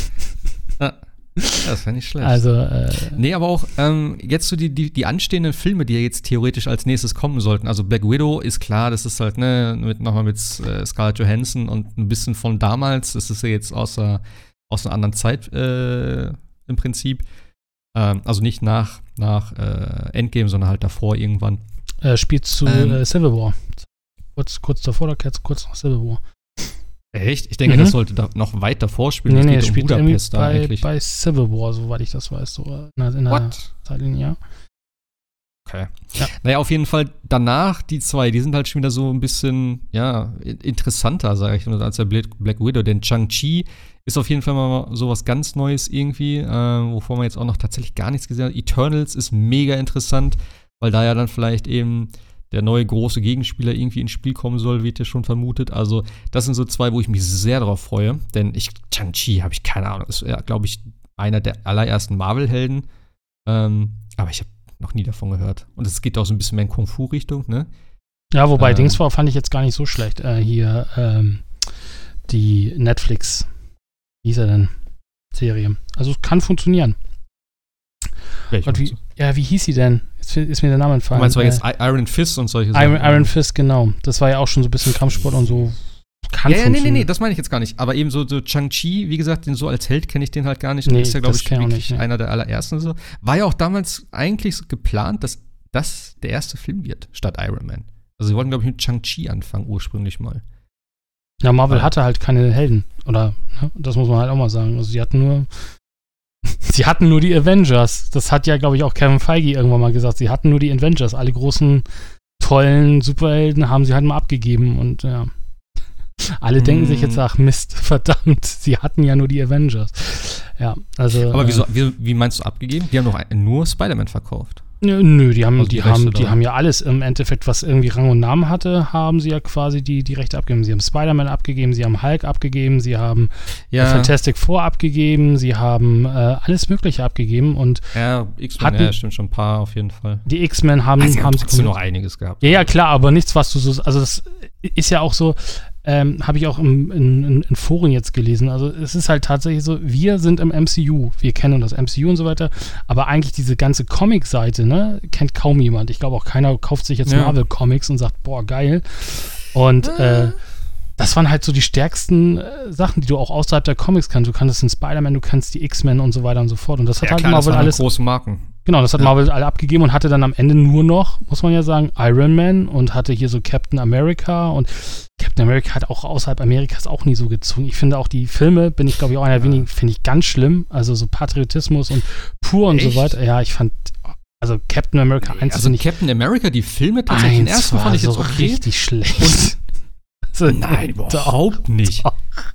Ja. [laughs] Das wäre nicht schlecht. Also, äh, nee, aber auch ähm, jetzt so die, die, die anstehenden Filme, die ja jetzt theoretisch als nächstes kommen sollten. Also Black Widow ist klar, das ist halt, ne, mit, nochmal mit äh, Scarlett Johansson und ein bisschen von damals. Das ist ja jetzt aus, der, aus einer anderen Zeit äh, im Prinzip. Ähm, also nicht nach, nach äh, Endgame, sondern halt davor irgendwann. Er spielt zu ähm, äh, Civil War. Kurz, kurz davor oder kurz nach Civil War. Echt? Ich denke, mhm. das sollte da noch weiter vorspielen. Nee, nee, es spielt um Budapest bei, eigentlich. bei Civil War, soweit ich das weiß, so in der, in der Zeitlinie, ja. Okay. Ja. Naja, auf jeden Fall danach, die zwei, die sind halt schon wieder so ein bisschen, ja, interessanter, sage ich, als der Black Widow. Denn Chang-Chi ist auf jeden Fall mal so was ganz Neues irgendwie, äh, wovor man jetzt auch noch tatsächlich gar nichts gesehen hat. Eternals ist mega interessant, weil da ja dann vielleicht eben der neue große Gegenspieler irgendwie ins Spiel kommen soll, wird ja schon vermutet. Also, das sind so zwei, wo ich mich sehr darauf freue. Denn ich, Chang-Chi habe ich keine Ahnung. Ist ja, glaube ich, einer der allerersten Marvel-Helden. Ähm, aber ich habe noch nie davon gehört. Und es geht auch so ein bisschen mehr in Kung-Fu-Richtung, ne? Ja, wobei ähm, Dings war, fand ich jetzt gar nicht so schlecht. Äh, hier, ähm, die Netflix, wie hieß er denn? Serie. Also, es kann funktionieren. Wie, ja, wie hieß sie denn? Jetzt ist mir der Name entfallen. Du meinst du jetzt äh, Iron Fist und solche Sachen? Iron, Iron Fist, genau. Das war ja auch schon so ein bisschen Kampfsport und so. Kann ja, ja, nee, nee, nee, das meine ich jetzt gar nicht. Aber eben so, so Chang-Chi, wie gesagt, den so als Held kenne ich den halt gar nicht. Und nee, ist ja, glaube ich, wirklich nicht, einer der allerersten. So. War ja auch damals eigentlich so geplant, dass das der erste Film wird, statt Iron Man. Also sie wollten, glaube ich, mit Chang-Chi anfangen, ursprünglich mal. Ja, Marvel ja. hatte halt keine Helden. Oder, ne? das muss man halt auch mal sagen. Also sie hatten nur [laughs] Sie hatten nur die Avengers. Das hat ja, glaube ich, auch Kevin Feige irgendwann mal gesagt. Sie hatten nur die Avengers. Alle großen, tollen Superhelden haben sie halt mal abgegeben. Und ja. Alle mm. denken sich jetzt, ach Mist, [laughs] verdammt, sie hatten ja nur die Avengers. Ja, also. Aber wieso, wie, wie meinst du abgegeben? Die haben doch nur Spider-Man verkauft. Nö, die haben, also die, die haben, die haben ja alles im Endeffekt, was irgendwie Rang und Namen hatte, haben sie ja quasi die, die Rechte abgegeben. Sie haben Spider-Man abgegeben, sie haben Hulk abgegeben, sie haben ja. Fantastic Four abgegeben, sie haben äh, alles Mögliche abgegeben und ja, X-Men, ja, stimmt schon ein paar auf jeden Fall. Die X-Men haben, also, haben sie noch einiges gehabt. Ja, ja, klar, aber nichts, was du so, also das ist ja auch so, ähm, Habe ich auch im, in, in, Foren jetzt gelesen. Also es ist halt tatsächlich so, wir sind im MCU, wir kennen das MCU und so weiter, aber eigentlich diese ganze Comic-Seite, ne, kennt kaum jemand. Ich glaube auch keiner kauft sich jetzt ja. Marvel-Comics und sagt, boah, geil. Und äh, äh das waren halt so die stärksten äh, Sachen, die du auch außerhalb der Comics kannst. Du kannst den Spider-Man, du kannst die X-Men und so weiter und so fort. Und das hat ja, halt klar, Marvel alles. große Marken. Genau, das hat ja. Marvel alle abgegeben und hatte dann am Ende nur noch, muss man ja sagen, Iron Man und hatte hier so Captain America und Captain America hat auch außerhalb Amerikas auch nie so gezogen. Ich finde auch die Filme, bin ich glaube ich auch einer der wenigen, finde ich ganz schlimm. Also so Patriotismus und pur und Echt? so weiter. Ja, ich fand also Captain America 1 also Captain America, die Filme tatsächlich, den ersten fand ich jetzt so okay. richtig schlecht. Und Nein, überhaupt nicht.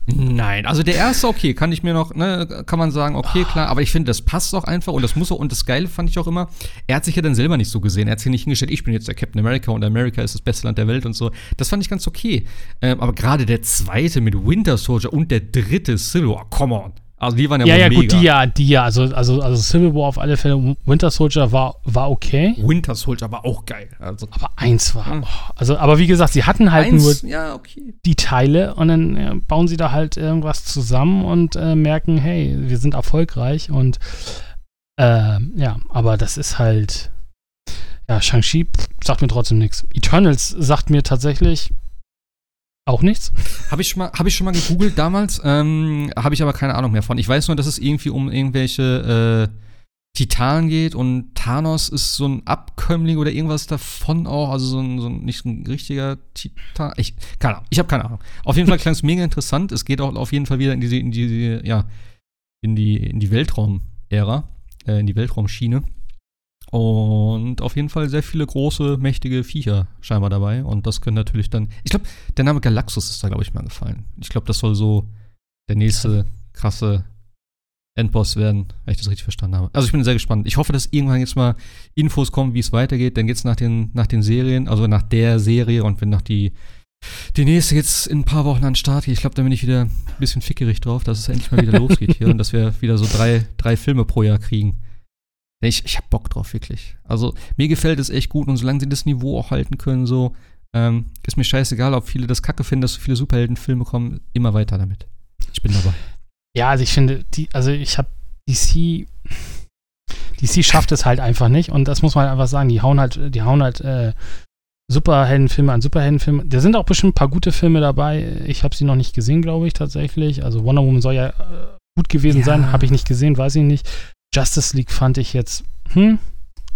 Nein, also der erste, okay, kann ich mir noch, ne, kann man sagen, okay, klar, aber ich finde, das passt auch einfach und das muss auch, und das Geile fand ich auch immer, er hat sich ja dann selber nicht so gesehen. Er hat sich nicht hingestellt, ich bin jetzt der Captain America und Amerika ist das beste Land der Welt und so. Das fand ich ganz okay. Ähm, aber gerade der zweite mit Winter Soldier und der dritte Civil War, come on. Also die waren ja Ja, ja, mega. gut, die ja, die ja. Also, also, also Civil War auf alle Fälle. Winter Soldier war, war okay. Winter Soldier war auch geil. Also, aber eins war. Hm. Oh, also, aber wie gesagt, sie hatten halt eins, nur ja, okay. die Teile und dann ja, bauen sie da halt irgendwas zusammen und äh, merken, hey, wir sind erfolgreich und äh, ja, aber das ist halt. Ja, Shang-Chi sagt mir trotzdem nichts. Eternals sagt mir tatsächlich, auch nichts? Habe ich, schon mal, hab ich schon mal gegoogelt damals, ähm, habe ich aber keine Ahnung mehr von. Ich weiß nur, dass es irgendwie um irgendwelche äh, Titanen geht und Thanos ist so ein Abkömmling oder irgendwas davon auch, also so ein, so ein nicht ein richtiger Titan. Ich, keine Ahnung, ich habe keine Ahnung. Auf jeden Fall klang es mega interessant. Es geht auch auf jeden Fall wieder in diese, in diese, ja, in die, in die Weltraum-Ära, äh, in die Weltraumschiene. Und auf jeden Fall sehr viele große, mächtige Viecher scheinbar dabei. Und das können natürlich dann. Ich glaube, der Name Galaxus ist da, glaube ich, mal gefallen. Ich glaube, das soll so der nächste krasse Endboss werden, wenn ich das richtig verstanden habe. Also ich bin sehr gespannt. Ich hoffe, dass irgendwann jetzt mal Infos kommen, wie es weitergeht. Dann geht es nach den, nach den Serien, also nach der Serie und wenn noch die, die nächste jetzt in ein paar Wochen an den Start geht, ich glaube, dann bin ich wieder ein bisschen fickerig drauf, dass es endlich mal wieder [laughs] losgeht hier und dass wir wieder so drei, drei Filme pro Jahr kriegen. Ich, ich hab Bock drauf, wirklich. Also, mir gefällt es echt gut und solange sie das Niveau auch halten können, so, ähm, ist mir scheißegal, ob viele das kacke finden, dass so viele Superheldenfilme kommen, immer weiter damit. Ich bin dabei. Ja, also ich finde, die, also ich hab DC, DC schafft es halt einfach nicht und das muss man einfach sagen, die hauen halt, die hauen halt, äh, Superheldenfilme an Superheldenfilme. Da sind auch bestimmt ein paar gute Filme dabei. Ich habe sie noch nicht gesehen, glaube ich, tatsächlich. Also Wonder Woman soll ja äh, gut gewesen ja. sein. Habe ich nicht gesehen, weiß ich nicht. Justice League fand ich jetzt, hm?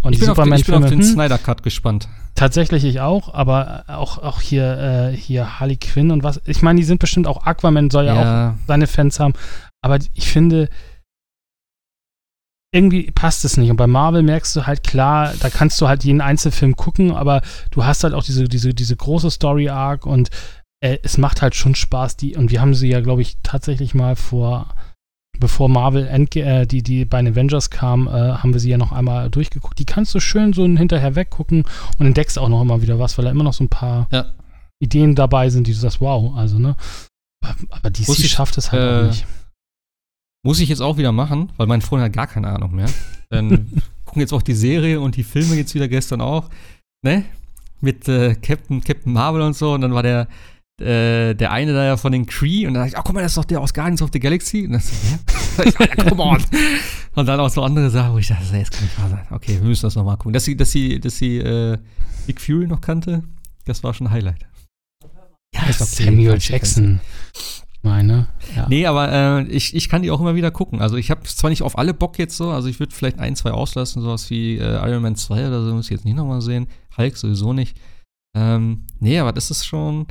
Und ich die Superman-Filme. Ich bin auf den hm? Snyder Cut gespannt. Tatsächlich ich auch, aber auch, auch hier, äh, hier Harley Quinn und was. Ich meine, die sind bestimmt auch Aquaman soll ja, ja, auch seine Fans haben. Aber ich finde, irgendwie passt es nicht. Und bei Marvel merkst du halt klar, da kannst du halt jeden Einzelfilm gucken, aber du hast halt auch diese, diese, diese große Story-Arc und äh, es macht halt schon Spaß, die, und wir haben sie ja, glaube ich, tatsächlich mal vor bevor Marvel Endge äh, die, die bei den Avengers kam, äh, haben wir sie ja noch einmal durchgeguckt. Die kannst du schön so hinterher weggucken und entdeckst auch noch immer wieder was, weil da immer noch so ein paar ja. Ideen dabei sind, die du sagst, wow, also, ne? Aber DC ich, schafft es halt äh, auch nicht. Muss ich jetzt auch wieder machen, weil mein Freund hat gar keine Ahnung mehr. [laughs] Dann gucken jetzt auch die Serie und die Filme jetzt wieder gestern auch, ne? Mit äh, Captain, Captain Marvel und so. Und dann war der, äh, der eine da ja von den Cree und dann dachte ich, oh, guck mal, das ist doch der aus Guardians of the Galaxy. Und dann so, [laughs] ja, come on. [laughs] Und dann auch so andere Sachen, wo ich dachte, das kann nicht wahr sein. Okay, wir müssen das nochmal gucken. Dass sie, dass sie, dass sie äh, Big Fury noch kannte, das war schon ein Highlight. Ja, ist okay, Samuel Jackson. Meine. Ja. Nee, aber äh, ich, ich kann die auch immer wieder gucken. Also ich habe zwar nicht auf alle Bock jetzt so, also ich würde vielleicht ein, zwei auslassen, sowas wie äh, Iron Man 2 oder so, muss ich jetzt nicht nochmal sehen. Hulk sowieso nicht. Ähm, nee, aber das ist schon.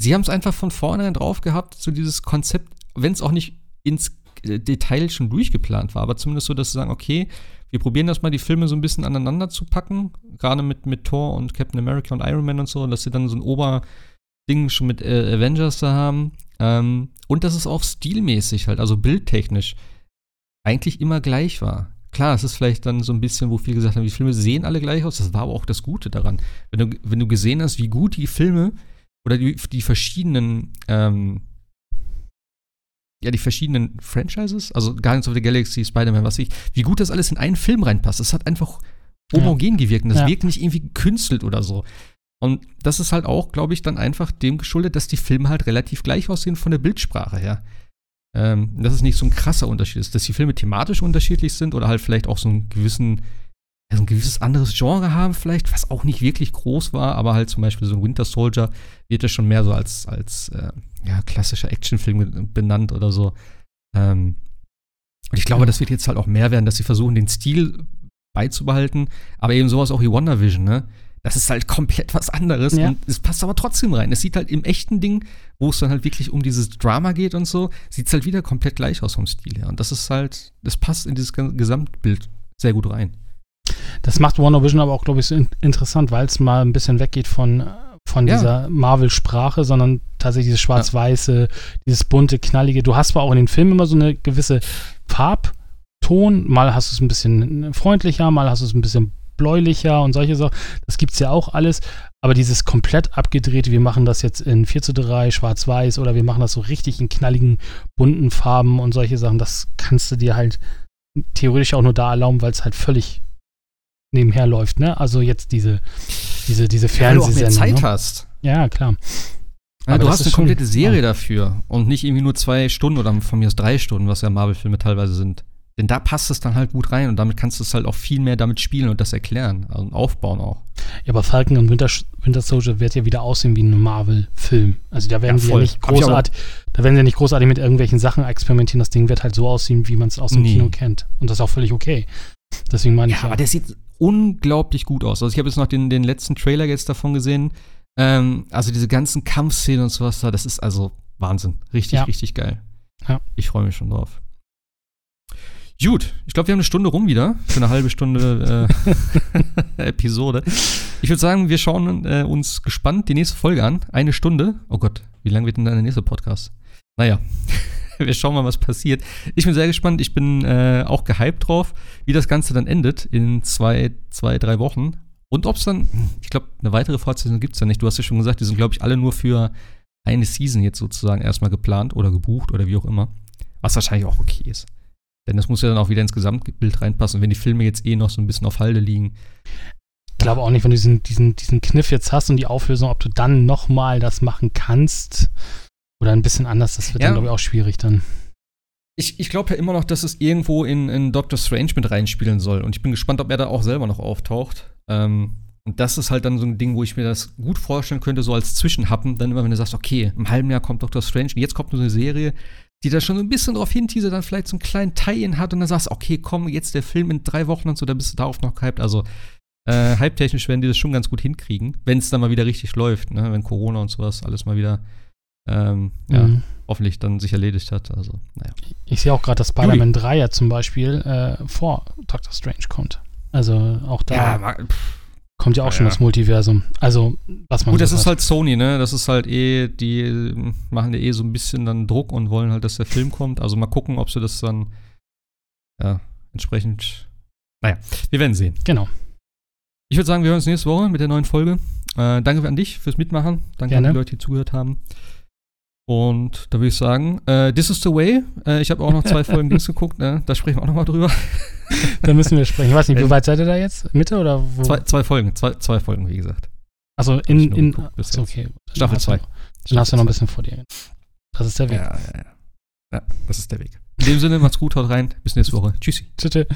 Sie haben es einfach von vornherein drauf gehabt, so dieses Konzept, wenn es auch nicht ins äh, Detail schon durchgeplant war, aber zumindest so, dass sie sagen, okay, wir probieren das mal, die Filme so ein bisschen aneinander zu packen, gerade mit, mit Thor und Captain America und Iron Man und so, dass sie dann so ein Oberding schon mit äh, Avengers da haben. Ähm, und dass es auch stilmäßig halt, also bildtechnisch, eigentlich immer gleich war. Klar, es ist vielleicht dann so ein bisschen, wo viele gesagt haben, die Filme sehen alle gleich aus. Das war aber auch das Gute daran. Wenn du, wenn du gesehen hast, wie gut die Filme oder die, die verschiedenen, ähm, ja, die verschiedenen Franchises, also Guardians of the Galaxy, Spider-Man, was ich, wie gut das alles in einen Film reinpasst. Das hat einfach homogen ja. gewirkt. Und das ja. wirkt nicht irgendwie gekünstelt oder so. Und das ist halt auch, glaube ich, dann einfach dem geschuldet, dass die Filme halt relativ gleich aussehen von der Bildsprache her ähm, dass es nicht so ein krasser Unterschied ist, dass die Filme thematisch unterschiedlich sind oder halt vielleicht auch so einen gewissen, ja, so ein gewisses anderes Genre haben, vielleicht, was auch nicht wirklich groß war, aber halt zum Beispiel so ein Winter Soldier wird ja schon mehr so als, als äh, ja, klassischer Actionfilm benannt oder so. Ähm, und ich glaube, das wird jetzt halt auch mehr werden, dass sie versuchen, den Stil beizubehalten, aber eben sowas auch wie WandaVision, ne? Das ist halt komplett was anderes ja. und es passt aber trotzdem rein. Es sieht halt im echten Ding, wo es dann halt wirklich um dieses Drama geht und so, sieht es halt wieder komplett gleich aus vom Stil her. Und das ist halt, das passt in dieses Gesamtbild sehr gut rein. Das macht Warner Vision aber auch, glaube ich, so interessant, weil es mal ein bisschen weggeht von, von ja. dieser Marvel-Sprache, sondern tatsächlich dieses schwarz-weiße, ja. dieses bunte, knallige. Du hast zwar auch in den Filmen immer so eine gewisse Farbton, mal hast du es ein bisschen freundlicher, mal hast du es ein bisschen bläulicher und solche Sachen. Das gibt es ja auch alles. Aber dieses komplett abgedrehte, wir machen das jetzt in 4 zu 3, schwarz-weiß oder wir machen das so richtig in knalligen, bunten Farben und solche Sachen, das kannst du dir halt theoretisch auch nur da erlauben, weil es halt völlig nebenher läuft, ne? Also jetzt diese, diese, diese Fernsehsendung. Ja, du auch mehr Zeit ne? hast. Ja, klar. Ja, du hast eine komplette Serie ja. dafür und nicht irgendwie nur zwei Stunden oder von mir aus drei Stunden, was ja Marvel-Filme teilweise sind. Denn da passt es dann halt gut rein und damit kannst du es halt auch viel mehr damit spielen und das erklären also und aufbauen auch. Ja, aber Falcon und Winter, Winter Soldier wird ja wieder aussehen wie ein Marvel-Film. Also da werden ja, sie ja nicht großartig, da werden sie ja nicht großartig mit irgendwelchen Sachen experimentieren. Das Ding wird halt so aussehen, wie man es aus dem nee. Kino kennt. Und das ist auch völlig okay. Deswegen meine ich. Ja, aber der sieht unglaublich gut aus. Also ich habe jetzt noch den, den letzten Trailer jetzt davon gesehen. Ähm, also diese ganzen Kampfszenen und sowas da, das ist also Wahnsinn. Richtig, ja. richtig geil. Ja. Ich freue mich schon drauf. Gut, ich glaube, wir haben eine Stunde rum wieder für eine halbe Stunde äh, [laughs] Episode. Ich würde sagen, wir schauen äh, uns gespannt die nächste Folge an. Eine Stunde. Oh Gott, wie lang wird denn dann der nächste Podcast? Naja, [laughs] wir schauen mal, was passiert. Ich bin sehr gespannt. Ich bin äh, auch gehypt drauf, wie das Ganze dann endet in zwei, zwei drei Wochen. Und ob es dann, ich glaube, eine weitere Fortsetzung gibt es ja nicht. Du hast ja schon gesagt, die sind, glaube ich, alle nur für eine Season jetzt sozusagen erstmal geplant oder gebucht oder wie auch immer. Was wahrscheinlich auch okay ist. Denn das muss ja dann auch wieder ins Gesamtbild reinpassen. wenn die Filme jetzt eh noch so ein bisschen auf Halde liegen. Ich glaube auch nicht, wenn du diesen, diesen, diesen Kniff jetzt hast und die Auflösung, ob du dann nochmal das machen kannst oder ein bisschen anders, das wird ja. dann, glaube ich, auch schwierig dann. Ich, ich glaube ja immer noch, dass es irgendwo in, in Doctor Strange mit reinspielen soll. Und ich bin gespannt, ob er da auch selber noch auftaucht. Ähm, und das ist halt dann so ein Ding, wo ich mir das gut vorstellen könnte, so als Zwischenhappen. Dann immer, wenn du sagst, okay, im halben Jahr kommt Doctor Strange und jetzt kommt nur eine Serie, die da schon so ein bisschen drauf hinteasert, dann vielleicht so einen kleinen Tie-In hat und dann sagst, okay, komm, jetzt der Film in drei Wochen und so, da bist du darauf noch gehypt. Also, äh, hype-technisch werden die das schon ganz gut hinkriegen, wenn es dann mal wieder richtig läuft, ne? wenn Corona und sowas alles mal wieder, ähm, mhm. ja, hoffentlich dann sich erledigt hat. Also, naja. Ich sehe auch gerade, dass Spider-Man 3 ja zum Beispiel äh, vor Doctor Strange kommt. Also auch da. Ja, pff Kommt ja auch ja, schon das Multiversum. Also, was man. Gut, das ist halt Sony, ne? Das ist halt eh, die machen ja eh so ein bisschen dann Druck und wollen halt, dass der Film kommt. Also mal gucken, ob sie das dann ja, entsprechend. Naja, wir werden sehen. Genau. Ich würde sagen, wir hören uns nächste Woche mit der neuen Folge. Äh, danke an dich fürs Mitmachen. Danke Gerne. an die Leute, die zugehört haben. Und da würde ich sagen, äh, This is the Way. Äh, ich habe auch noch zwei [laughs] Folgen Dings geguckt, ne? da sprechen wir auch noch mal drüber. [laughs] da müssen wir sprechen. Ich weiß nicht, wie weit seid ihr da jetzt? Mitte oder wo? Zwei, zwei Folgen, zwei, zwei Folgen, wie gesagt. Also in, in achso, okay. Staffel 2. Dann hast du noch ein bisschen vor dir. Das ist der Weg. Ja, ja, ja. Ja, das ist der Weg. In dem Sinne, macht's gut, haut rein. Bis nächste Woche. Tschüssi. Tschüss.